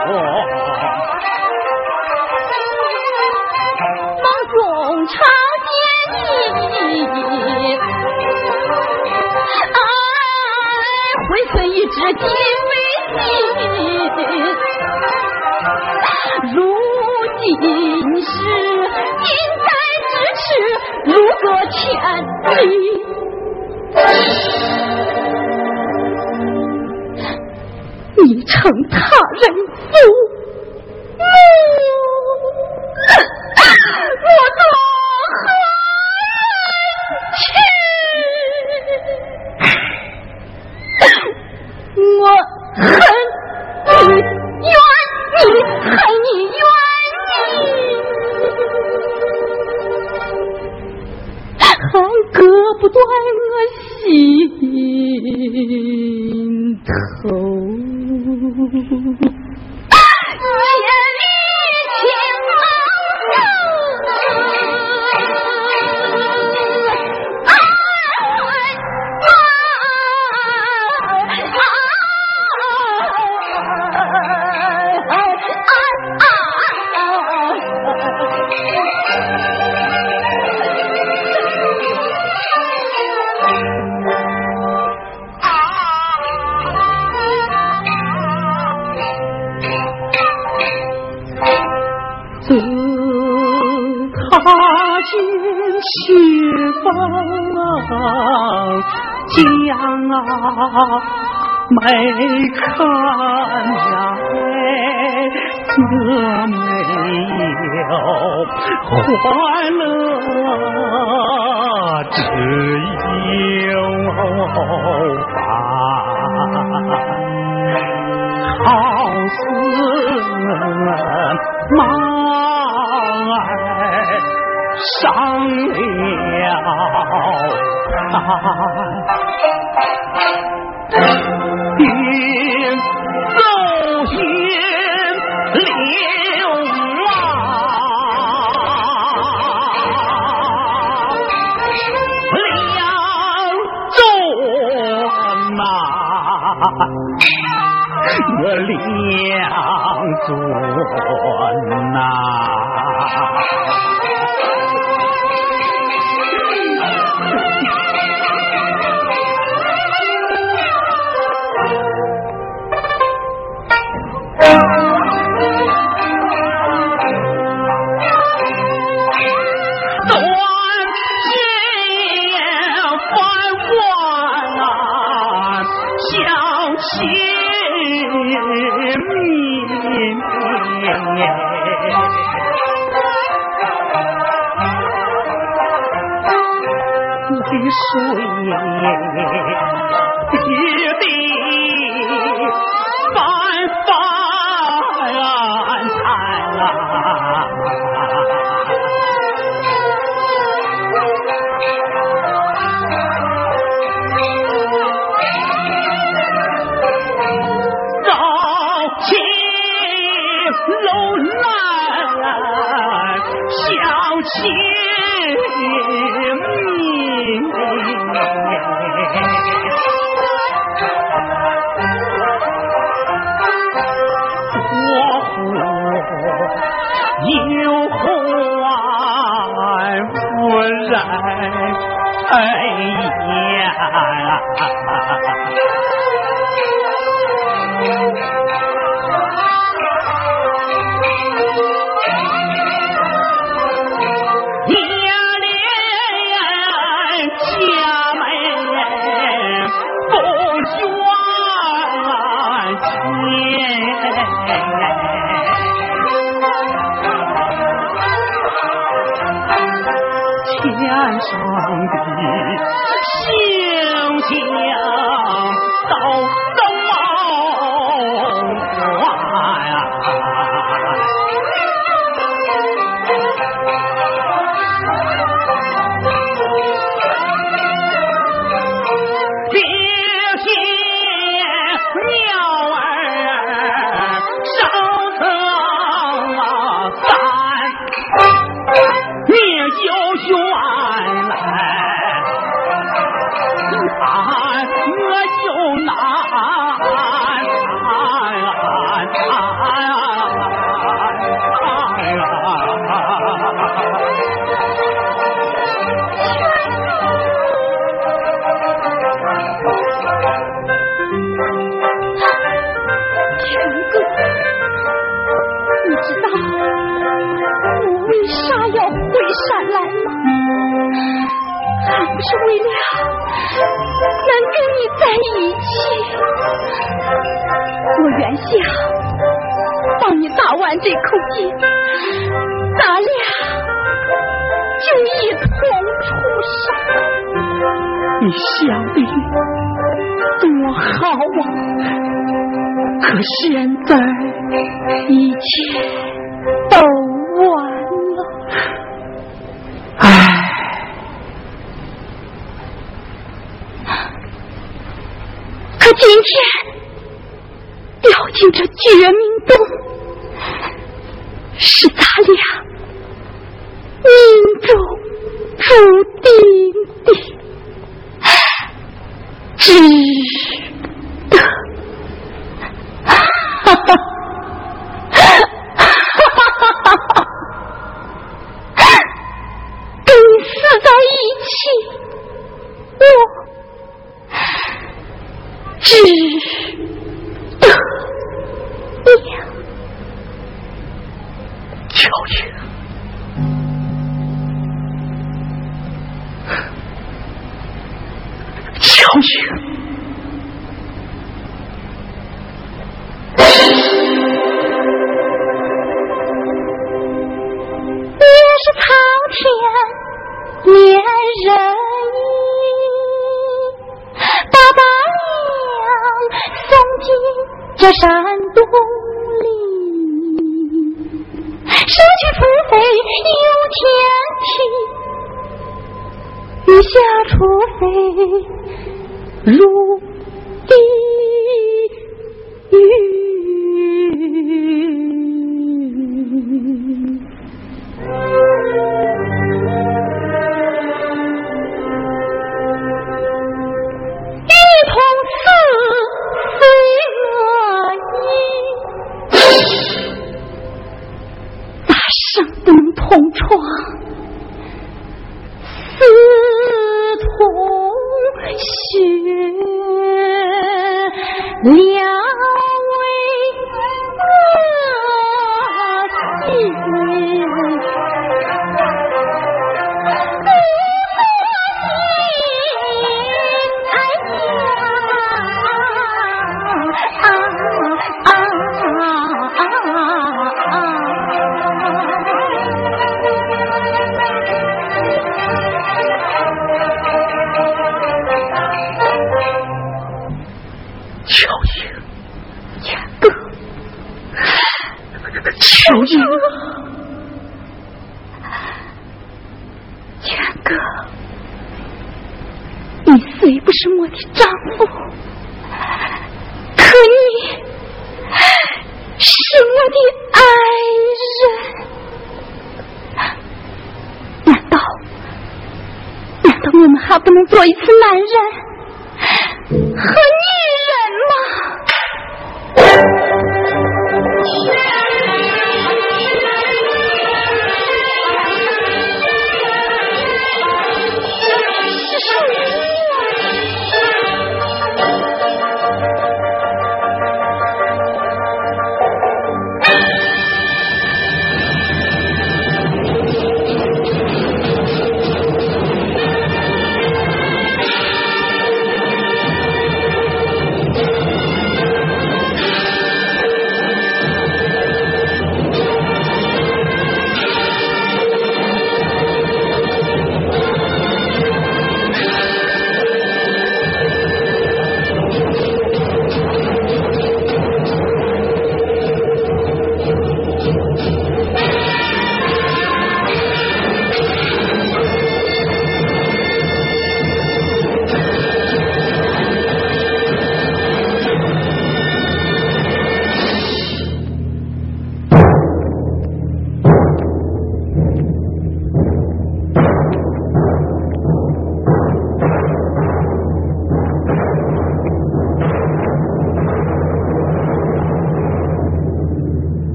是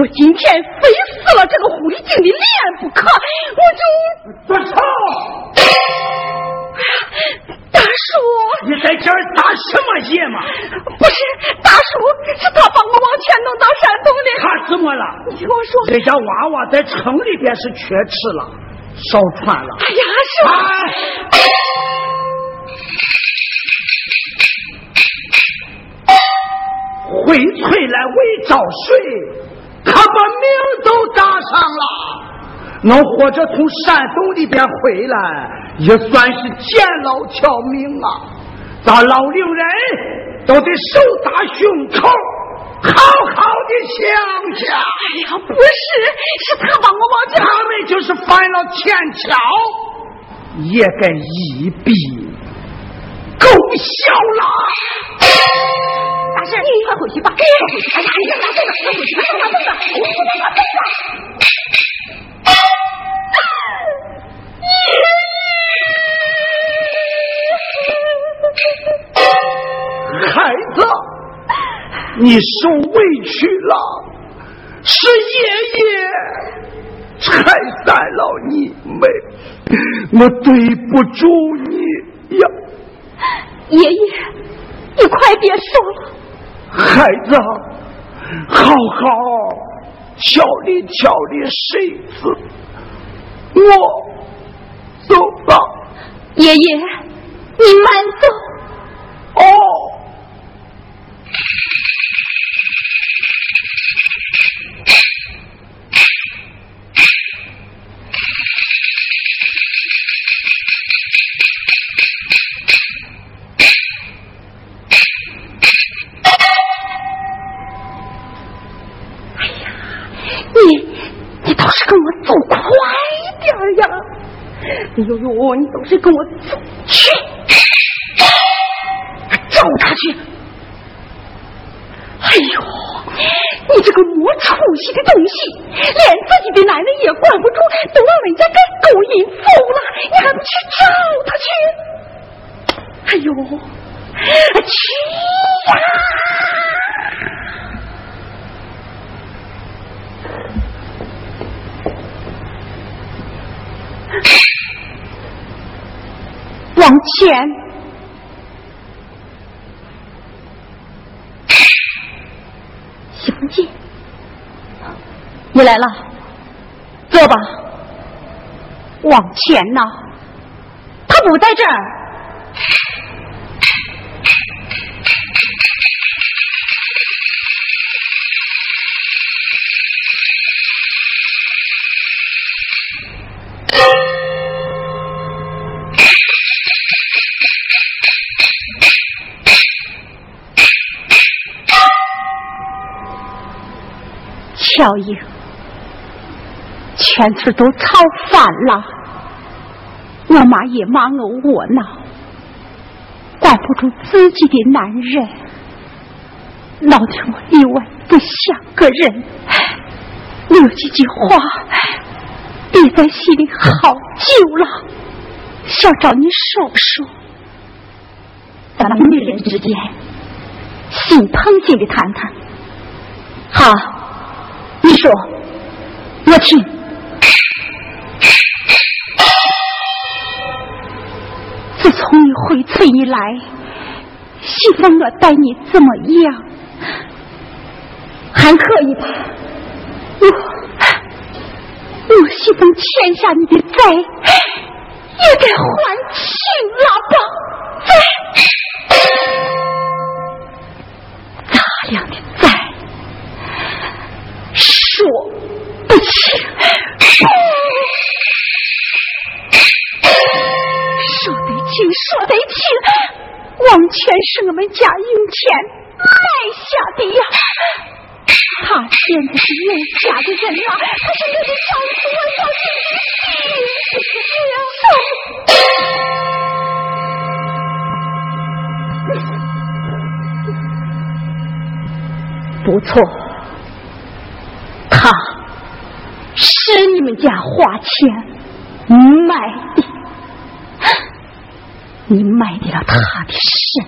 我我今天非撕了这个狐狸精的脸不可！我就住手！大叔，你在这儿打什么野嘛？不是，大叔，是他把我往前弄到山洞的。他怎么了？你听我说，这家娃娃在城里边是缺吃了，少穿了。哎呀，是吧？回翠来为找水，他把命都搭上了。能活着从山洞里边回来，也算是捡了条命啊！咱老龄人都得手搭胸口，好好的想想。哎呀，不是，是他把我往家。他们就是犯了天条，也该一笔勾销了。大婶，你快回去吧，快回去！哎呀，你干啥去了？快回去！快拿凳子！我我拿凳子。孩子，你受委屈了，是爷爷拆散了你们，我对不住你呀。爷爷，你快别说了。孩子，好好调理调理身子，我走了。爷爷，你慢走。哦。跟我走快点呀！哎呦呦，你倒是跟我走去，找他去！哎呦，你这个没出息的东西，连自己的奶奶也管不住，都让人家给勾引走了，你还不去找他去？哎呦，去呀！往前，小姐，你来了，坐吧。往前呐，他不在这儿。巧英，全村都吵翻了，我妈也骂我窝囊，管不住自己的男人，闹得我里外不像个人。有几句话憋在心里好久了，想找你说说。咱们女人之间心碰心的谈谈。好，你说，我听。自从你回村以来，西风我待你怎么样？还可以吧？我我西风欠下你的债，也该还清了吧？不清。说得清，说得清，王权是我们家用钱买下的呀。他现在是有家的人了，他是我的丈夫，我小心的不错，他是你们家花钱买的。你卖掉了他的肾，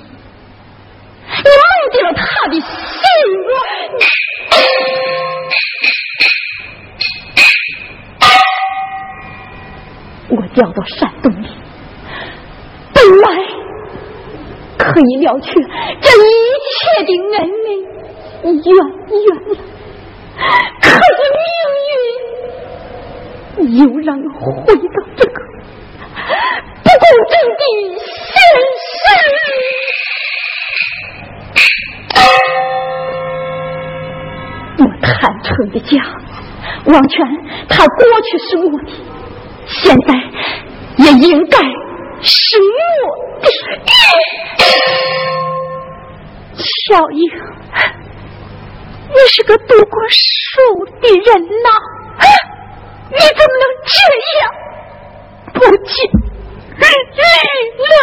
你卖掉了他的心，我我调到山东里，本来可以了却这一切的恩恩怨怨了，可是命运又让我回到这个。不公正的现实，我坦诚的讲，王权他过去是我的，现在也应该是我的。小英，你是个读过书的人呐，你怎么能这样？不尽力了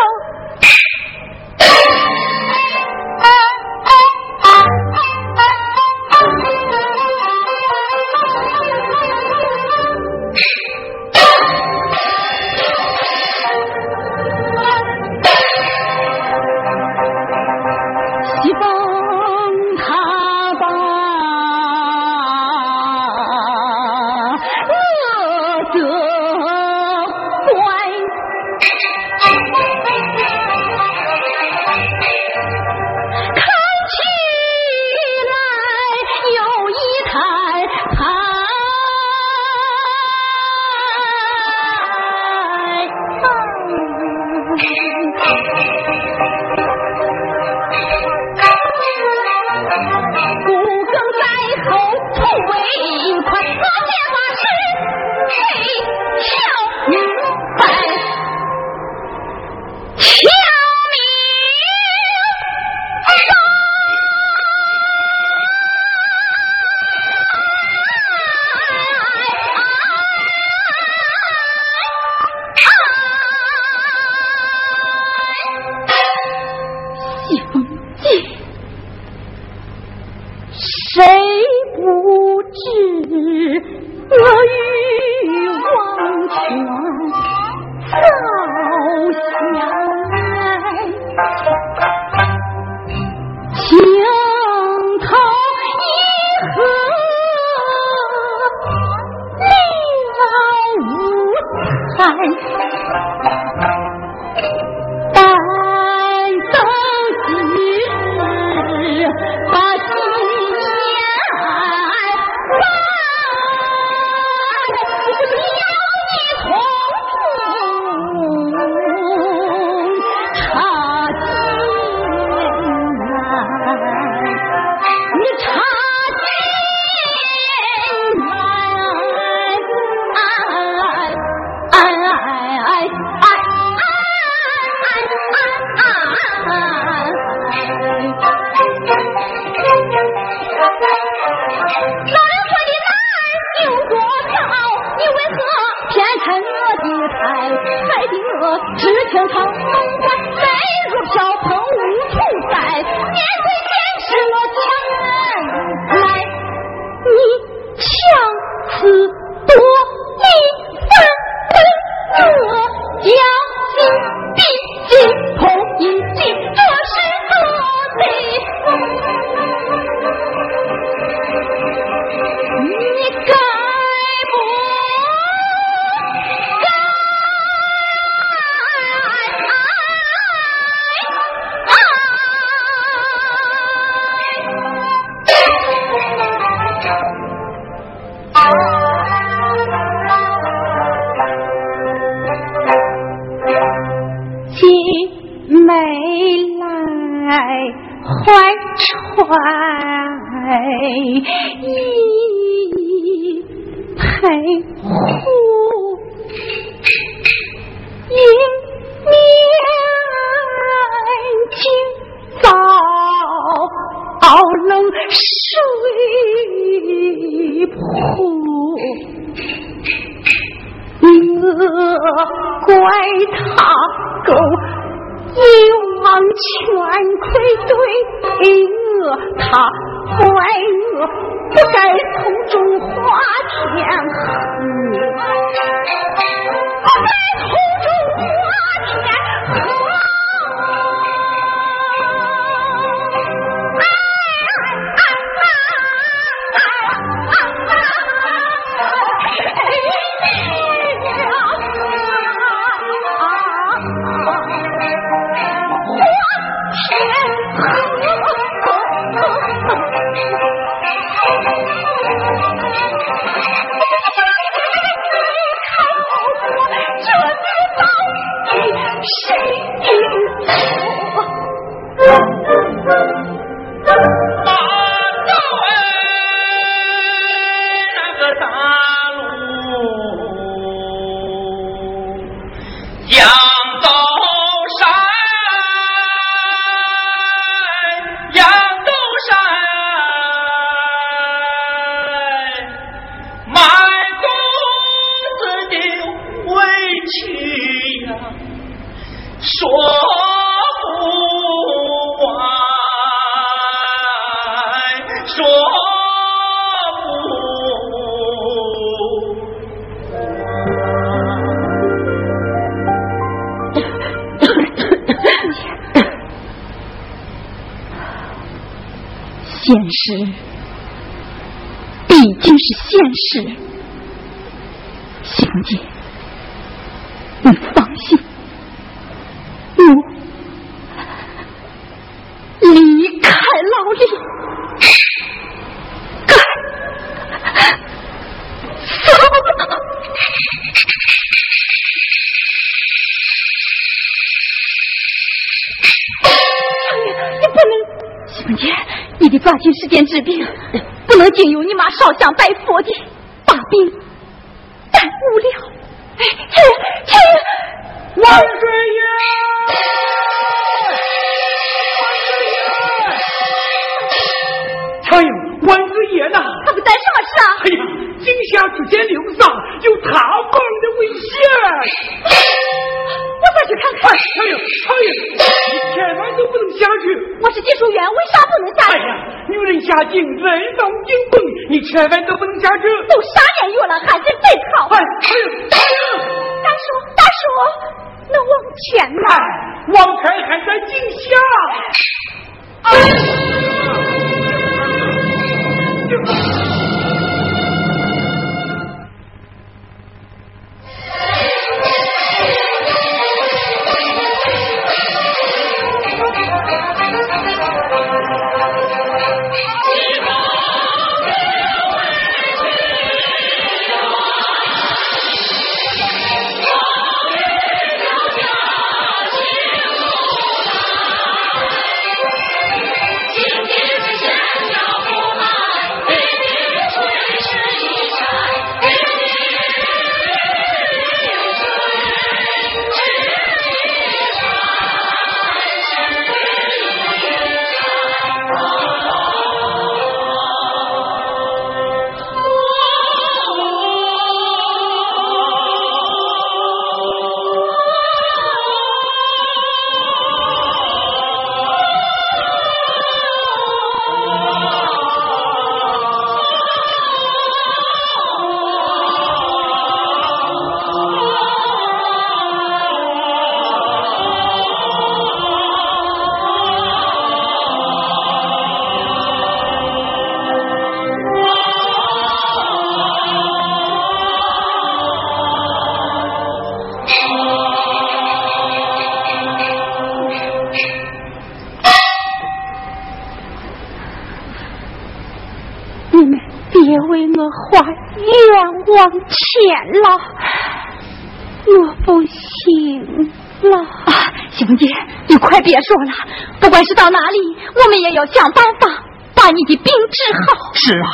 要想办法把你的病治好。是啊，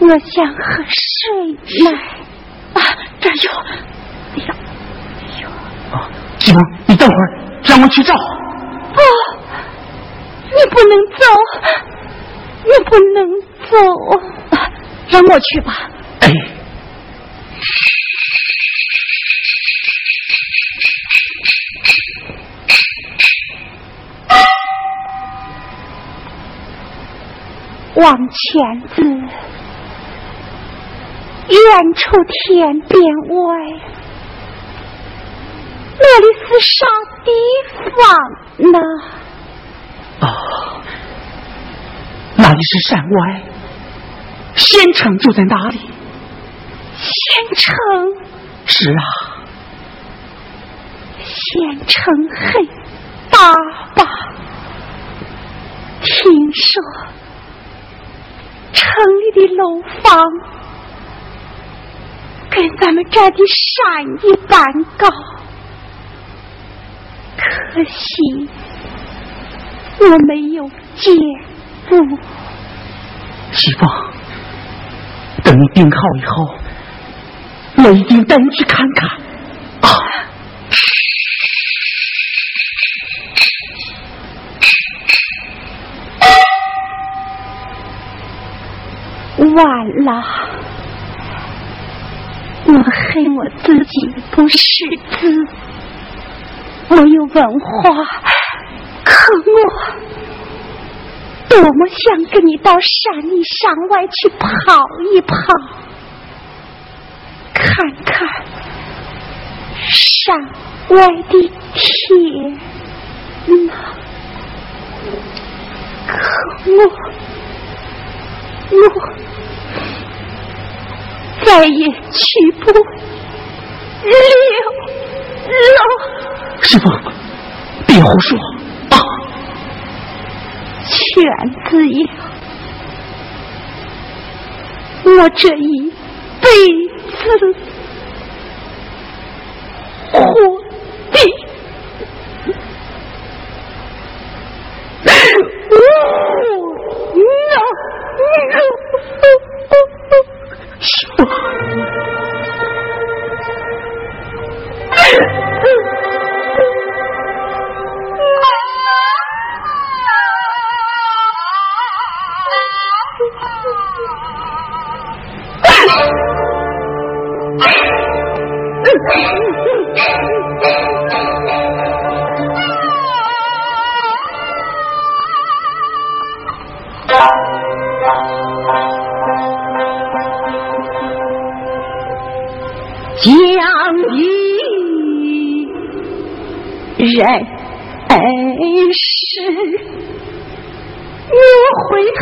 我想喝水来。啊，这儿有。哎呀，哎呦！啊，媳妇，你等会儿，让我去找。哦，你不能走，你不能走，啊让我去吧。哎，往前子，远处天边外，那里是啥地方呢？哦，那里是山外，县城就在那里。县城，是啊，县城很大吧？听说城里的楼房跟咱们这的山一般高，可惜我没有见过。媳妇，等你病好以后，我一定带你去看看。晚了，我恨我自己不识字，我有文化，可我。多么想跟你到山里山外去跑一跑，看看山外的天！可我。我再也去不了了。师傅，别胡说啊！全子呀，我这一辈子活的，师傅，将一人世，我回头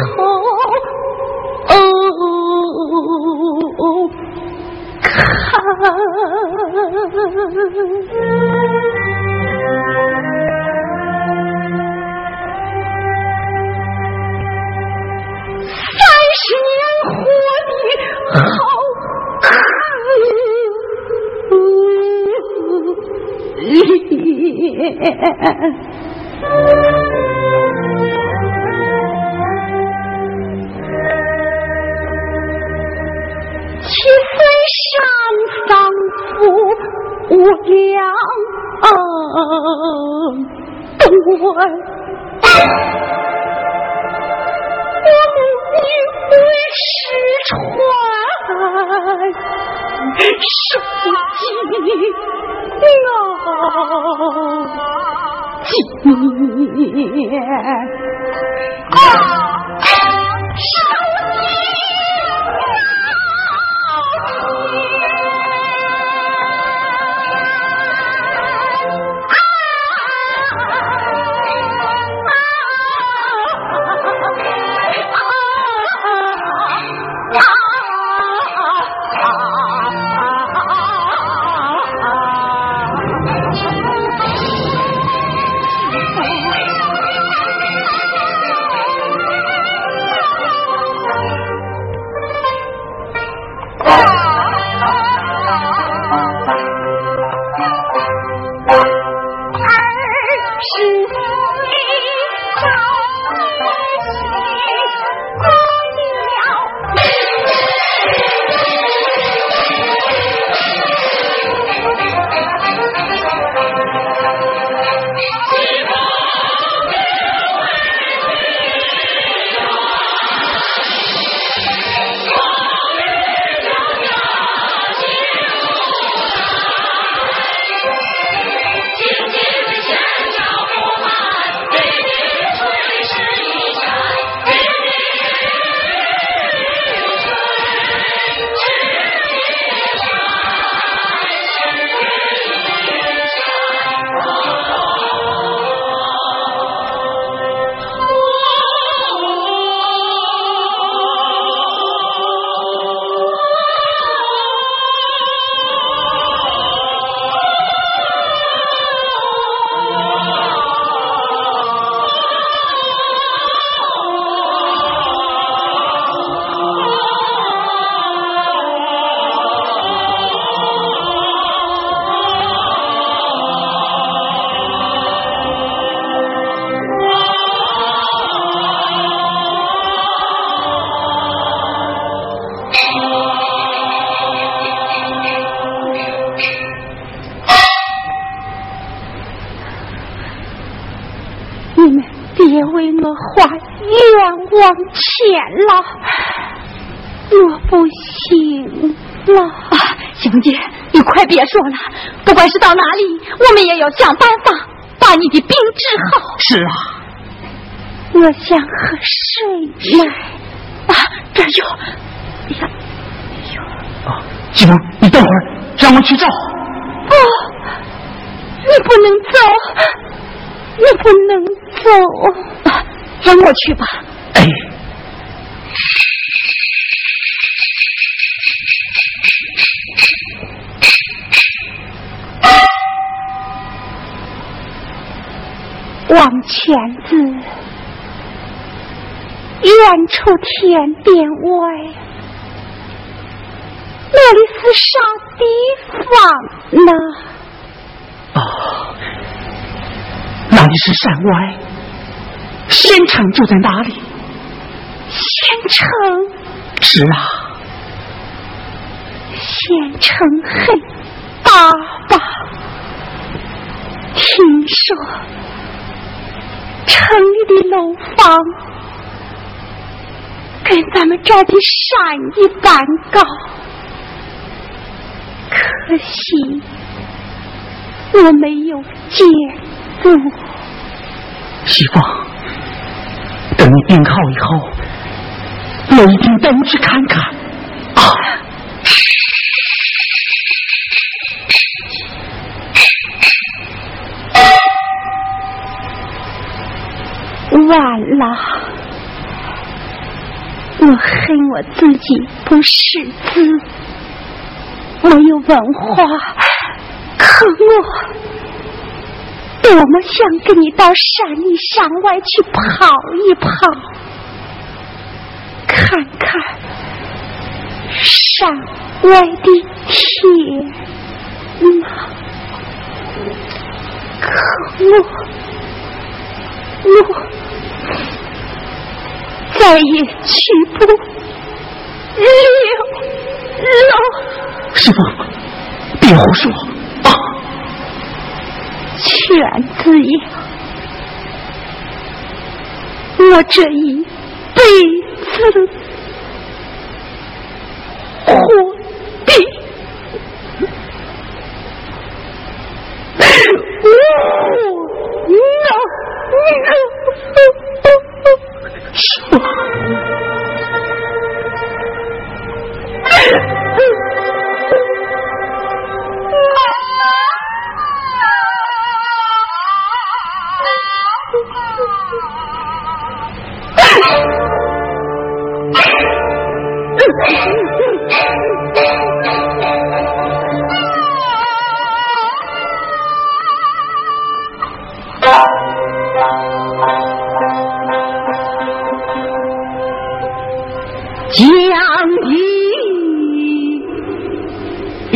看。三十年活的好七岁上丧父无两断，我母女为失传，受尽熬煎。啊！别别说了，不管是到哪里，我们也要想办法把你的病治好。是啊，我想喝水来。啊，这有。哎呀，哎呦！啊，继峰，你等会儿，让我去找。哦，你不能走。你不能走，啊让我去吧。哎，王千子，远处天边外，那里是啥地方呢？哦。那里是山外，县城就在哪里？县城是啊，县城很大吧？听说城里的楼房跟咱们这儿的山一般高，可惜我没有见。过，希望等你病好以后，我一定带你去看看。啊！晚了，我恨我自己不识字，没有文化，可我。多么想跟你到山里山外去跑一跑，看看山外的天呐！可我我再也去不了了。师傅，别胡说啊。犬子呀，我这一辈子活的，我能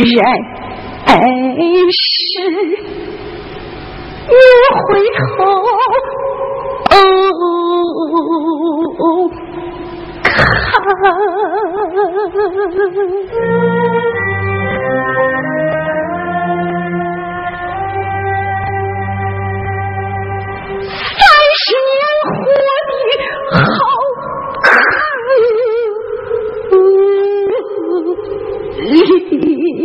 人世，我回头看，三十年活的好看。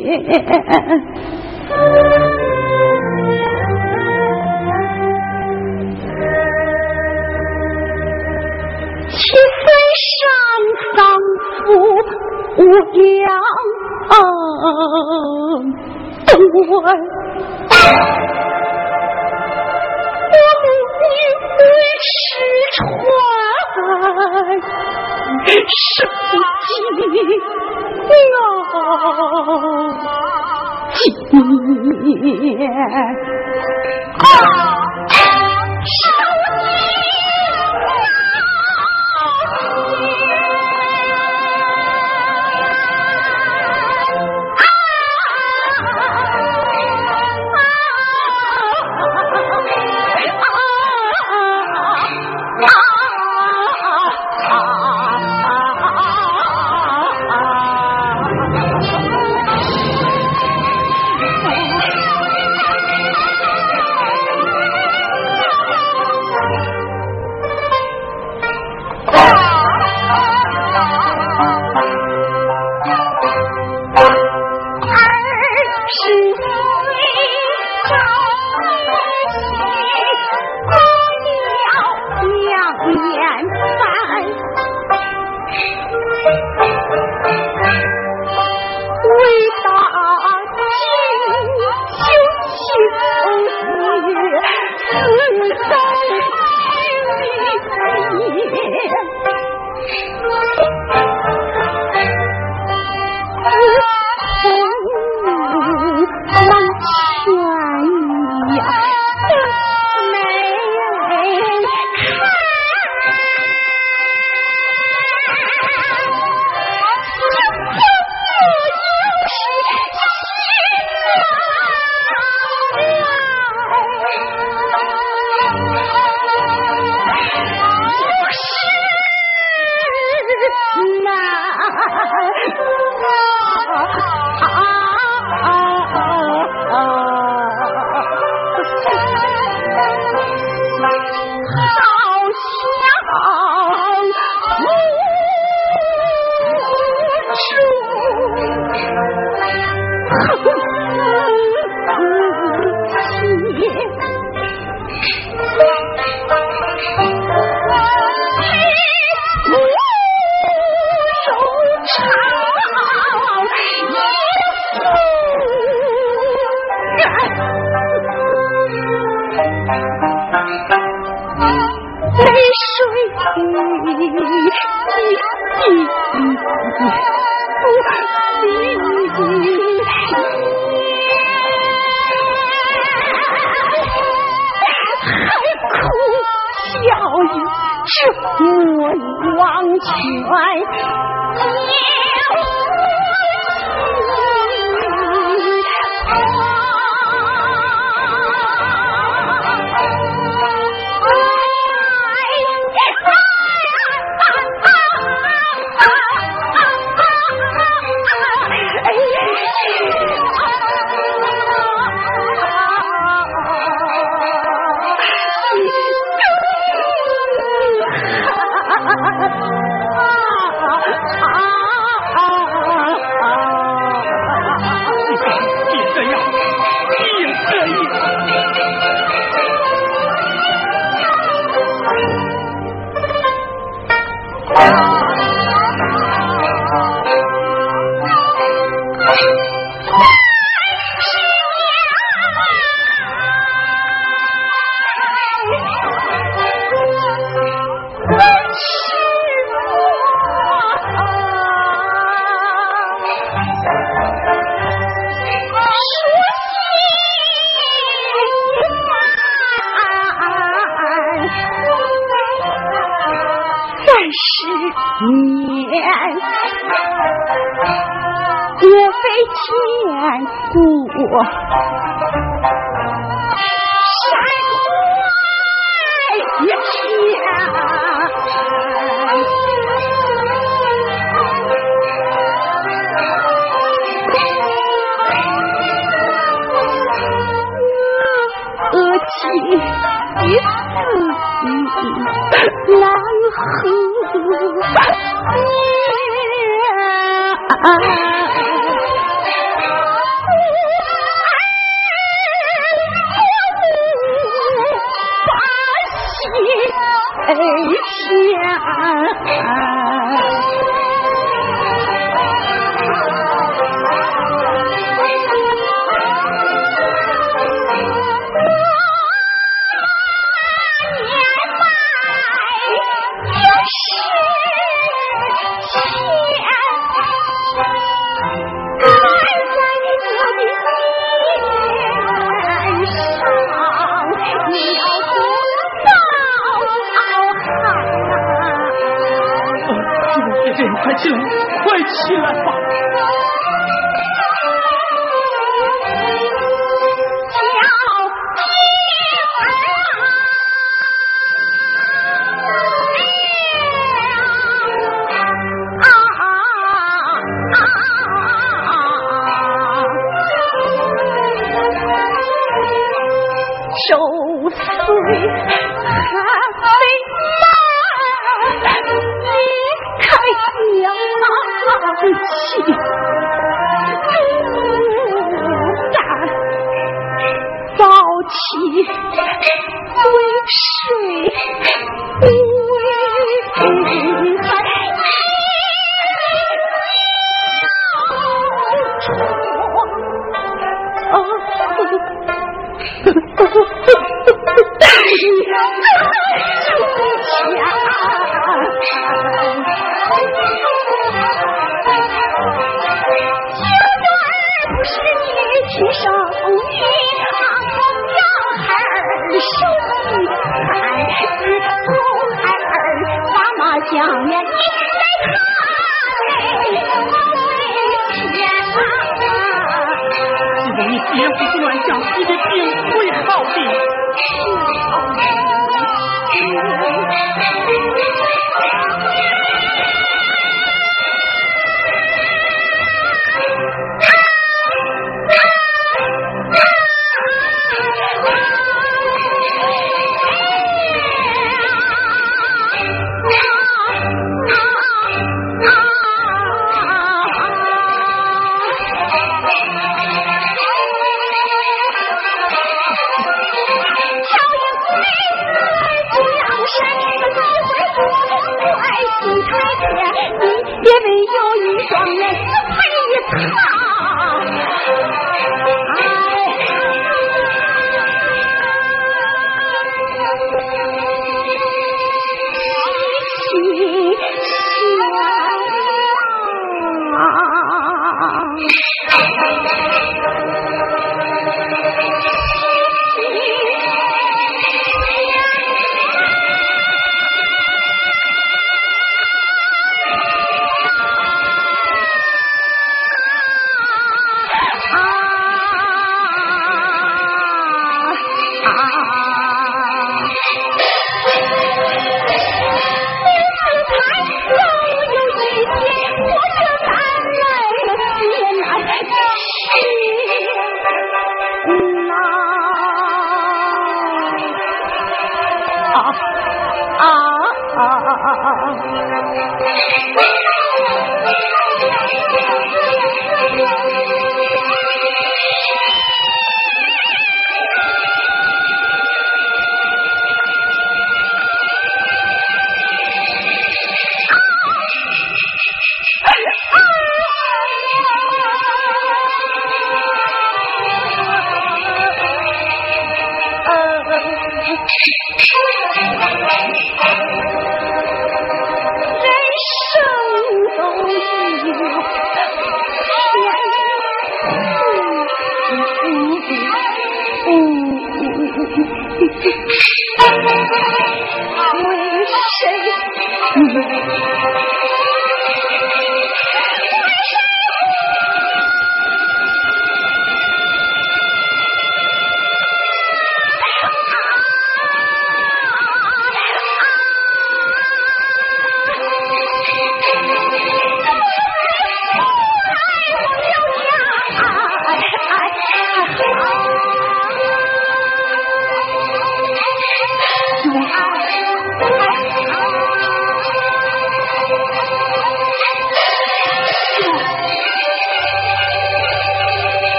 七岁上丧父无两断，我母女为吃穿，受尽。哦，今年啊。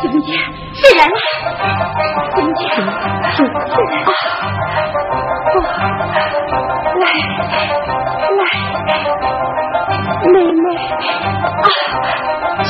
姐姐，谁来了？姐姐，谁来了？来来，妹妹啊，去。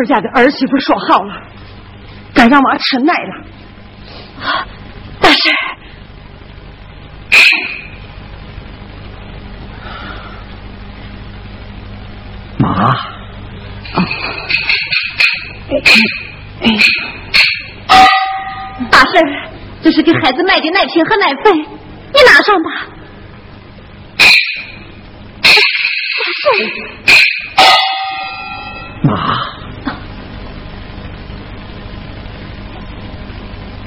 跟你二婶家的儿媳妇说好了，该让娃吃奶了。大婶儿，妈，大婶，这是给孩子买的奶瓶和奶粉，你拿上吧。大婶儿，妈，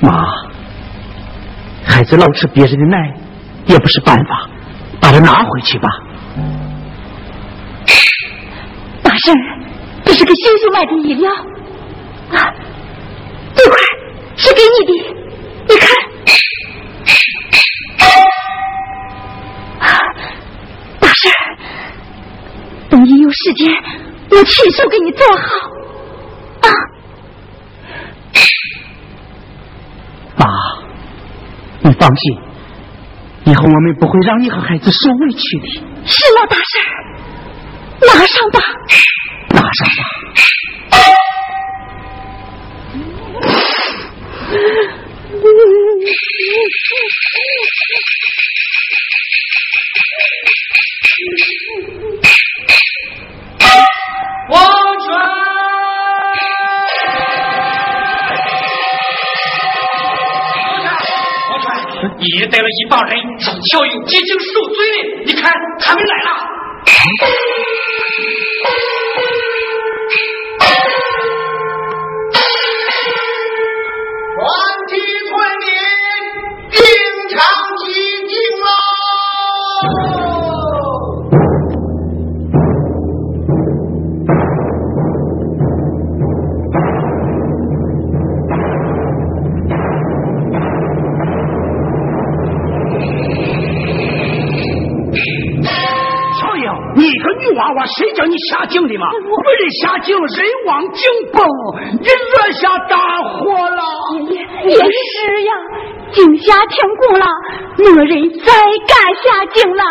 妈，孩子老吃别人的奶也不是办法，把它拿回去吧。大婶，这是给星星买的饮料啊，这块是给你的，你看。大婶，等你有时间，我亲手给你做好啊。妈，你放心，以后我们不会让你和孩子受委屈的。是老，大婶儿，拿上吧。没人下井，人往井崩，你惹下大祸了。也是呀，井下停工了，没人再敢下井了。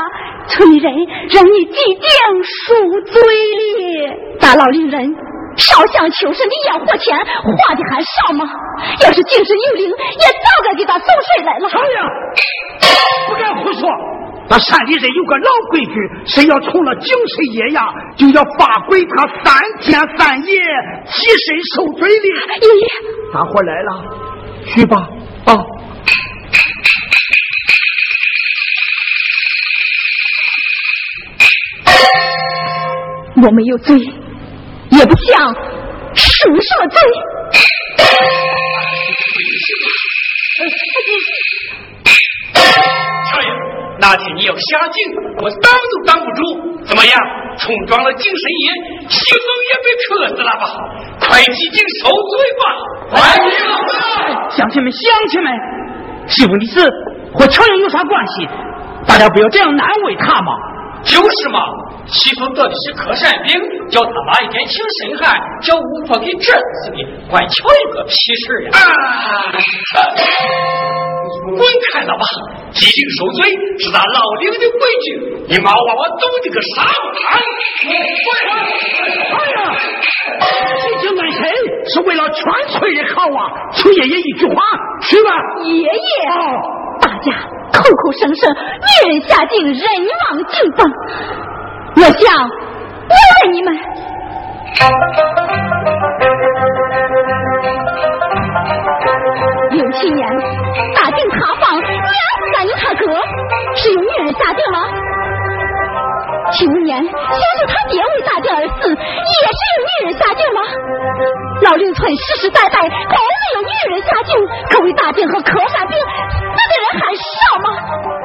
村里人让你几顶赎罪哩。大老令人烧香求神的烟火钱花的还少吗？要是精神有灵，也早该给他送水来了。乔英，不敢胡说。那山里人有个老规矩，谁要冲了井神爷呀，就要罚跪他三天三夜，起身受罪的。爷爷，大伙来了，去吧，啊。我没有罪，也不想赎什么罪。那天你要下井，我挡都挡不住。怎么样，冲撞了井神爷，西风也被磕死了吧？快进井受罪吧！乡亲们，乡亲们，西风的事和乔英有啥关系？大家不要这样难为他嘛。就是嘛，西风得的是克山病，叫他妈一天请神汉，叫巫婆给治死的，关乔英个屁事呀！啊！你滚开了吧！激情受罪是咱老领的规矩，你把娃娃懂你个啥玩哎呀！激情安神是为了全村人好啊！求爷爷一句话，去吧。爷爷，哦，大家口口声声女人下井，人亡井崩。我想我问你们，六七年大井塌方，娘子三舅他哥是由女人下定吗？七五年年，先是他爹为大殿而死，也是有女人下定吗？老令村世世代代都没有女人下定，可为大定和柯山兵死的人还少吗？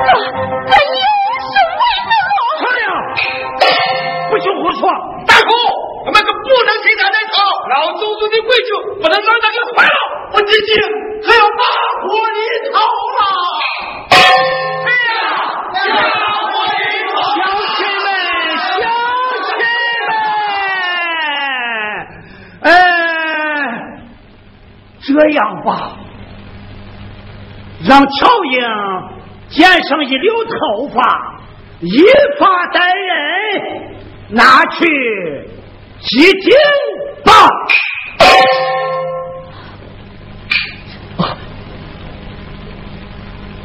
这这有什么为哎呀，不许胡说！大姑，我们可不能听他那套，老祖宗的规矩不能让他给坏了。我今天可要大破一套了。哎呀，乡亲们，乡亲们，哎，这样吧，让乔英剪上一绺头发，一发带人拿去祭顶吧。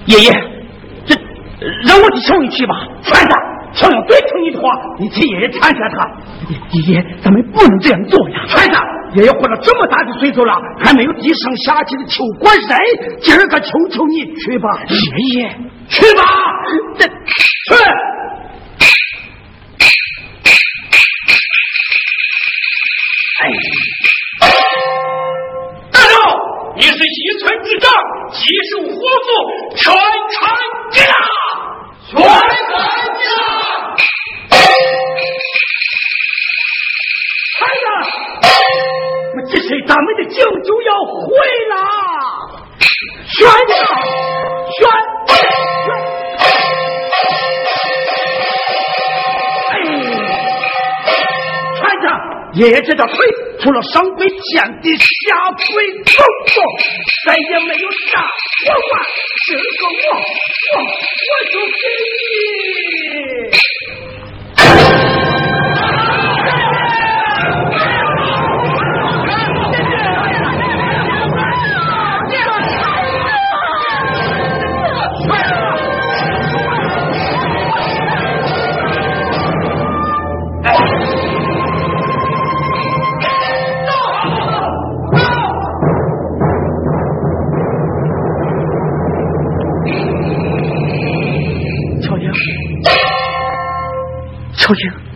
爷爷，这让我去求你去吧。孩子，乔英别听你的话，你替爷爷劝劝他。爷爷，咱们不能这样做呀。孩子，爷爷活到这么大的岁数了，还没有低声下气的求过人，今儿个求求你去吧。爷爷，去吧，这去。大佬，你是一村之长，既属虎族，全传你了，全传你了。哎呀，我这是咱们的酒就要回了，选呀，选爷爷这条腿除了上跪天地下跪祖宗，再也没有啥我管，这个我我我就给你。超英，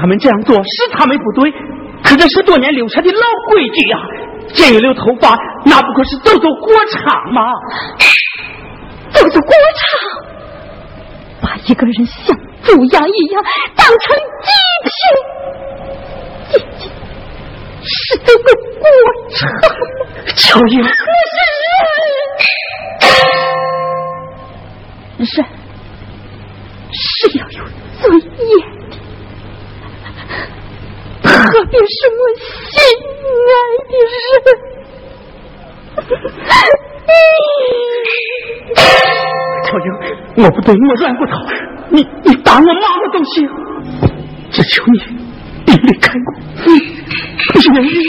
他们这样做是他们不对，可这是多年留下的老规矩呀。剪一绺头发，那不过是走走过场吗？走走过场，把一个人像猪羊一样当成祭品，是走个过场。乔英，我是人，人是要有尊严的，特别是我心爱的人。乔英，我不对，我软骨头，你你打我骂我都行，只求你别离开我，你愿意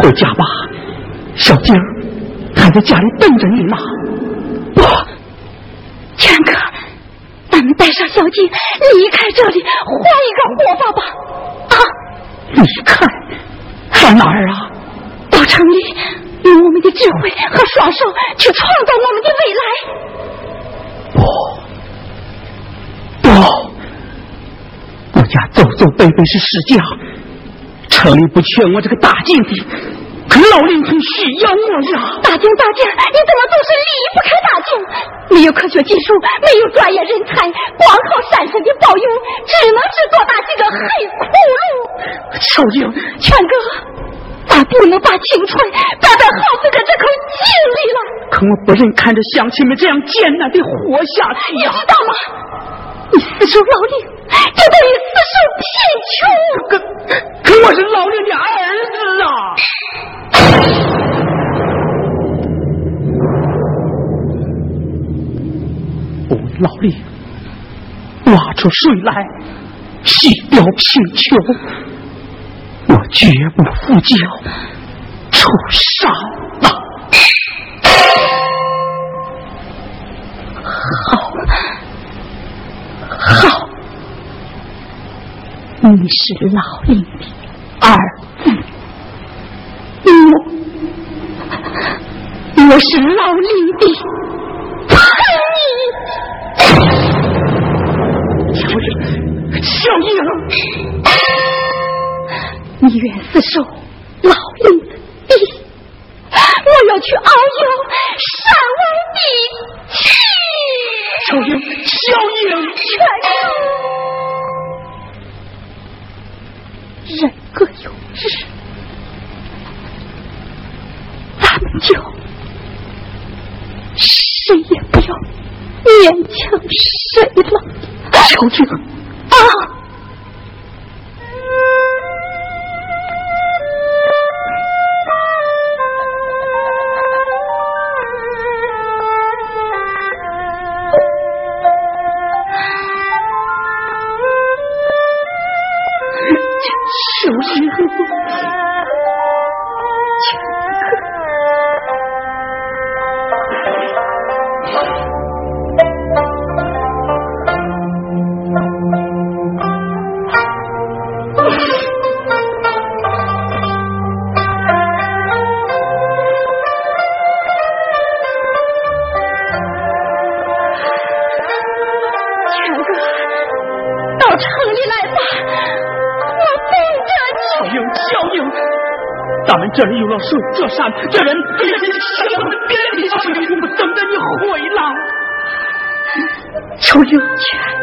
回家吧，小静，还在家里等着你呢。不，全哥，咱们带上小静离开这里，换一个活法吧。啊，离开？到哪儿啊？到城里，用我们的智慧和双手去创造我们的未来。不，不，我家祖祖辈辈是世家。城里不缺我这个大劲的，可老林村需要我呀！大劲大劲，你怎么总是离不开大劲？没有科学技术，没有专业人才，光靠山神的保佑，只能是多大几个黑窟窿。小英，全哥，咱不能把青春白白耗费在这口井里了。可我不忍看着乡亲们这样艰难的活下去呀！你知道吗？你死守老林，就等于死守贫穷。可可我是老林的儿子啊！我为老林挖出水来，洗掉贫穷，我绝不负教出山你是老林的儿子，我我是老林的叛逆。小英，小英，你愿死守老林的，我要去遨游山外的天。小英，小英，全人各有志，咱们就谁也不要勉强谁了。求求，啊！这里有了水这山，这人这人生魂别离，我等着你回来。楚有全哥。